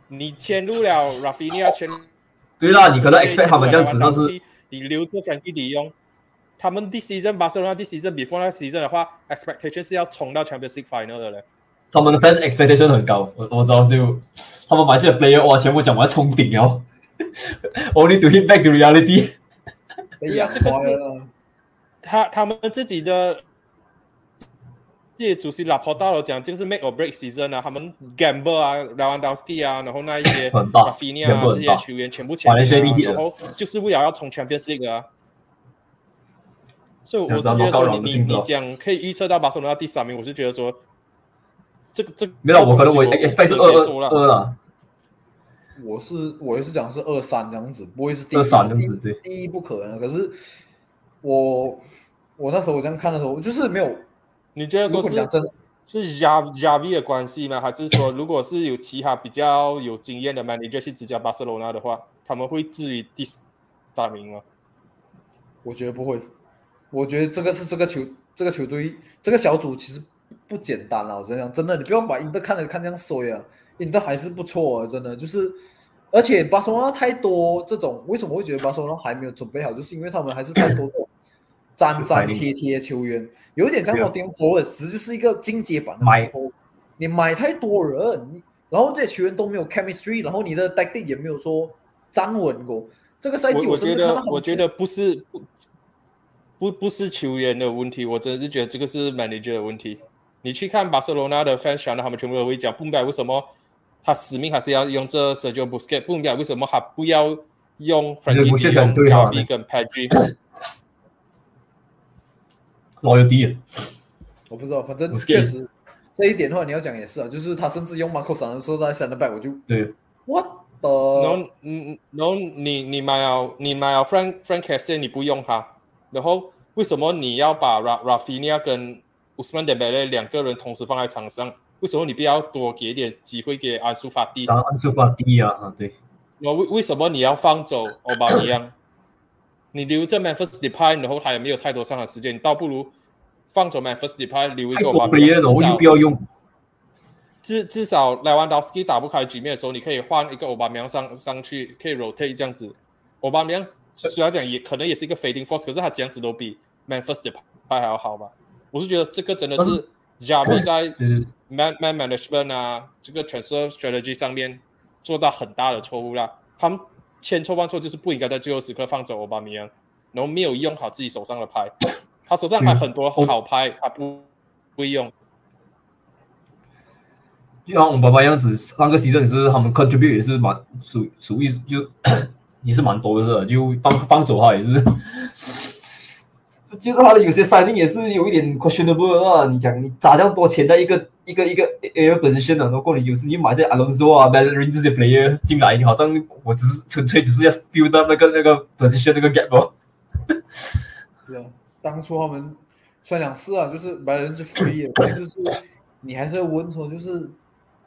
你签入了 Rafinha，签对啦，你可能 expect 他们这样子，但是你留着 Frankie De Jong，他们 this season 巴塞罗那 this season before 那 season 的话，expectation 是要冲到 Champions League final 的嘞。他们的 fans expectation 很高，我我知道就他们买这些 player 哇，全部讲我要冲顶了，only to hit back to reality。哎呀这个。他他们自己的这些主席拉波大都讲，就是 make or break season 啊，他们 Gamble 啊、Lewandowski 啊，然后那一些很大 Rafinha 啊这些球员全部签进来啊，然后就是为了要冲 Champions League 啊。所以我是觉得说，高你你你讲可以预测到巴塞罗那第三名，我是觉得说，这个这个没有，我可能我这个东西 expect 是我二。二二啦。我是我也是讲是二三这样子，不会是第一二三这样子，对，第一不可能。可是我我那时候我这样看的时候，我就是没有。你觉得说是真的，是 J J V 的关系吗？还是说如果是有其他比较有经验的 manager 去执教巴塞罗那的话，他们会至于第三名吗？我觉得不会。我觉得这个是这个球这个球队这个小组其实不简单了！我真的讲，真的，你不要把英德看得看这样衰啊，英德还是不错啊，真的就是。而且巴塞罗那太多这种，为什么会觉得巴塞罗那还没有准备好？就是因为他们还是太多粘粘贴贴球员，有一点像对啊。诺丁汉 Forest，就是一个进阶版的买。你买太多人，你然后这些球员都没有 chemistry，然后你的 tactic 也没有说站稳过。这个赛季我我觉得我觉得不是不不不是球员的问题，我真的是觉得这个是 manager 的问题。你去看巴塞罗那的 fans 讲的，他们全部都会讲，不明白为什么他使命还是要用这 Sergio Busquets，不明白为什么他不要用 Frankie De Jong、对啊。Gavi 跟 Pedri。老有低，我不知道，反正确实这一点的话，你要讲也是啊，就是他甚至用 Marco 闪的时候在 center back，我就对，what 然 the 后嗯，然后你你买了你买了 Frank Frank c a s s i 你不用他，然后为什么你要把 Ra Rafinha 跟 Usman Dembele 两个人同时放在场上？为什么你不要多给一点机会给安苏法蒂？安苏法蒂啊，啊对，那为为什么你要放走欧巴尼扬？你留着 Memphis Depay，然后他也没有太多上场时间，你倒不如放走 Memphis Depay，留一个欧巴尼 player 扬，然后至少又不要用，至至少莱万道斯基打不开局面的时候，你可以换一个欧巴梅扬上上去，可以 rotate 这样子。欧巴梅扬虽然讲也可能也是一个 fading force，可是他这样子都比 Memphis 的牌还要好吧？我是觉得这个真的是 Javi 在对对 man man management 啊，这个 transfer strategy 上面做到很大的错误啦。他们千错万错就是不应该在最后时刻放走奥巴梅扬，然后没有用好自己手上的牌。他手上还很多好牌，他不不会用。就像我们爸爸样子，上个 season 也是他们 contribute 也是蛮属属于就 也是蛮多的是吧，就放放走他也是，就是他的有些 signing 也是有一点 questionable 啊。你讲你砸这样多钱在一个一个一个 air position 啊，如果你有时你买这 Alonso 啊、Bellerin 这些 player 进来，你好像我只是纯粹只是要 fill 到那个那个 position 那个 gap 哦。是啊，当初他们虽然讲是啊，就是白人是 free，但就是你还是要问说，就是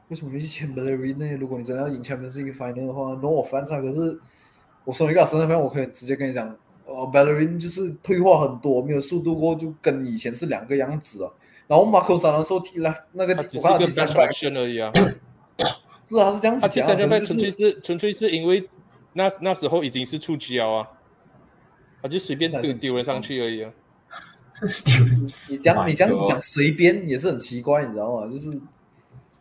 为什么没去签 Bellerin 呢？如果你真的要赢 Champions League final 的话，no offense 啊，可是我说一个身份，我可以直接跟你讲，哦，Bellerin 就是退化很多，没有速度过，就跟以前是两个样子啊。然后 Marco 三的时候踢了那个，他只是一个我看他第三 best back，option 而已啊。是啊，他是这样子他第讲啊，三圈被纯粹是纯粹是因为那那时候已经是触 GL 啊，他就随便丢丢人上去而已啊。你这样你这样子讲随便也是很奇怪，你知道吗？就是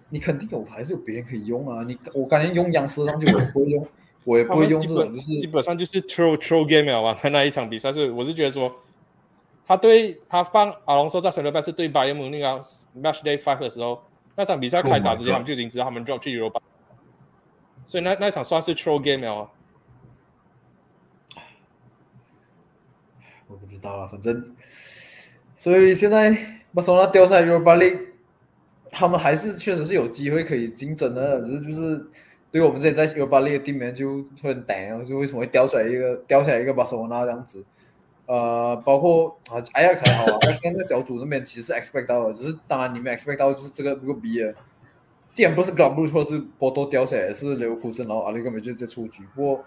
你肯定有还是有别人可以用啊。你我感觉用央视上去不会用，我也不会用这种，就是基本上就是 throw throw game 了吧？那一场比赛是，我是觉得说，他对他放阿隆索在 e n t 是对 Bayern Munich 啊 Match Day Five 的时候，那场比赛开打之前，Oh 他们就已经知道他们 drop 去 Europa，所以那那场算是 throw game 了啊。我不知道啊，反正所以现在巴塞罗那掉下来 Europa League，他们还是确实是有机会可以竞争的，只是就是对我们这里在 Europa League 的地面就很胆，就为什么会掉出来一个掉下来一个巴塞罗那这样子。呃，包括啊，哎呀才好啊，那现在小组那边其实 expect 到的，只是当然你们 expect 到就是这个如果比尔，既然不是 g l o b 错是波多掉下来，是刘库森，然后阿里根本就在出局。不过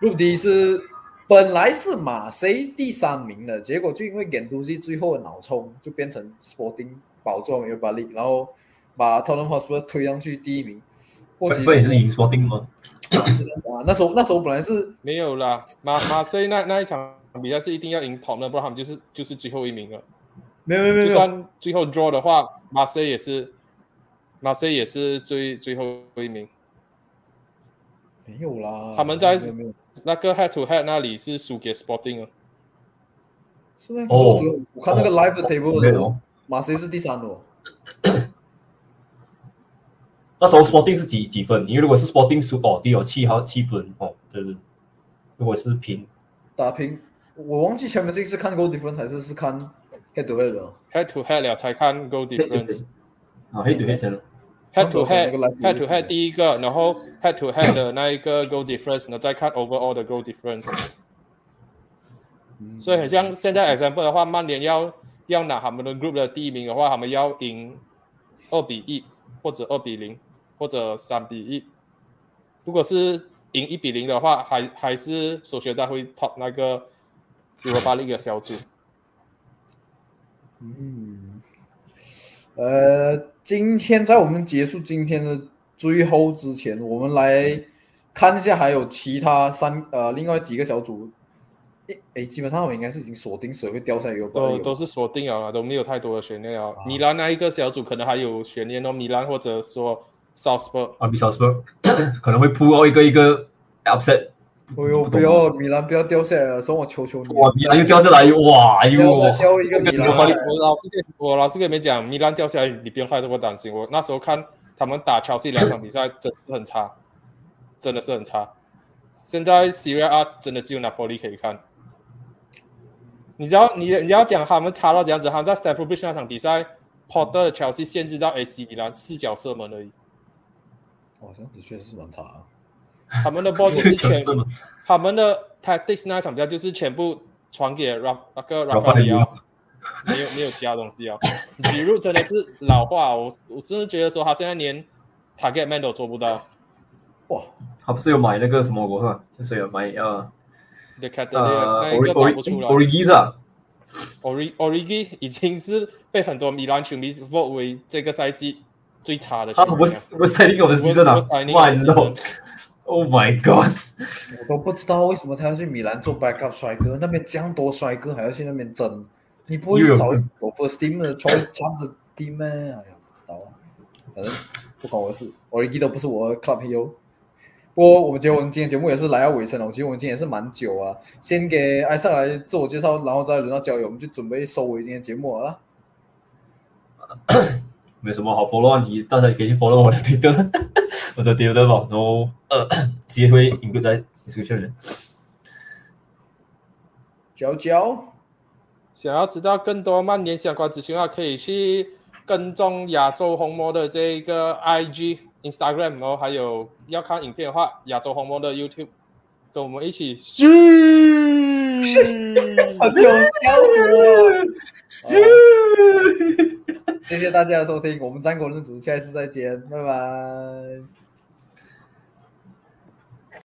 陆迪是本来是马 C 第三名的，结果就因为点东西最后的脑冲，就变成 Sporting 保住 Europa League，然后把 Tottenham Hotspur 推上去第一名。或分许分也是赢说定吗？啊，那时候那时候本来是没有啦，马马赛那那一场比赛是一定要赢跑的，不然他们就是就是最后一名了。没有没有没有就，算最后 draw 的话，马赛也是马赛也是最最后一名。没有啦，他们在那个 head to head 那里是输给 Sporting 了。是吗？哦我看那个 live 的 table 的对哦，马赛是第三的哦，那时候 Sporting 是几几分？因为如果是 Sporting 输哦，对哦，七号七分哦，对对。如果是平，打平。我忘记前面这个是看 goal difference 还是是看 head to head 的哦。head to head 了才看 goal difference。啊，黑对黑成了。head to 中国的那个 head to head，head to head 第一个，然后 head to head 的那一个 goal difference，然后再看 overall 的 goal difference。嗯所以很像现在 example 的话，曼联要要拿他们的 group 的第一名的话，他们要赢二比一或者二比零或者三比一。如果是赢一比零的话，还还是首选大会 top 那个 Europa League 的小组。嗯，呃，今天在我们结束今天的最后之前，我们来看一下还有其他三呃另外几个小组。诶诶，基本上我们应该是已经锁定谁会掉下来，有都都是锁定了啦，都没有太多的悬念了。米兰那一个小组可能还有悬念哦，米兰或者说 Salzburg。啊，比萨斯伯可能会扑到一个一个 upset，哎呦，不要米兰不要掉下来了，送我求求你，哇，米兰又掉下来，哇，哎呦，再掉一个米兰我老师跟我老师跟你们讲，米兰掉下来，你不用太多担心。我那时候看他们打乔西两场比赛，真的是很差，真的是很差。现在 Serie A 真的只有拿玻璃可以看。你知道你你要讲他们差到这样子，他们在 Stamford Bridge 那场比赛，Porter 的乔西限制到 AC 米兰四脚射门而已，哇，这样子确实是蛮差啊。他们的 ball 就是 全？他们的 tactics 那一场比赛就是全部传给 Ra 那个 Rafa Rafa 里 Leao 奥，没有没有其他东西啊。比如真的是老化，我我真的觉得说他现在连 target man 都做不到。哇，他不是有买那个什么国吗？就是有买呃 The c a t a 呃那一个打不出来 Origi 的，，Ori Origi 已经是被很多米兰球迷 vote 为这个赛季最差的球他员了。不是不是 signing 我的 season 啊 was signing 哇，of 你 the 知道 season？Oh my god！我都不知道为什么他要去米兰做 backup 帅哥，那边这样多帅哥还要去那边争，你不会去找我 first team 的穿穿着 team 吗？哎呀，不知道啊，反正不关我的事，我一都不是我的 club hero。不过我们觉得我们今天节目也是来到尾声了，我觉得我们今天也是蛮久啊。先给艾上来自我介绍，然后再轮到交友，我们就准备收尾今天节目了啦。没什么好 follow 啊，你大家也可以去 follow 我的 Twitter，我的 Twitter 吧，然后呃，直接会 include 在 description 里。娇娇，想要知道更多曼联相关资讯的话，可以去跟踪亚洲红魔的这个 IG、Instagram，然后还有要看影片的话，亚洲红魔的 YouTube，跟我们一起嘘。好有效果。谢谢大家的收听，我们战国论主，下一次再见，拜拜。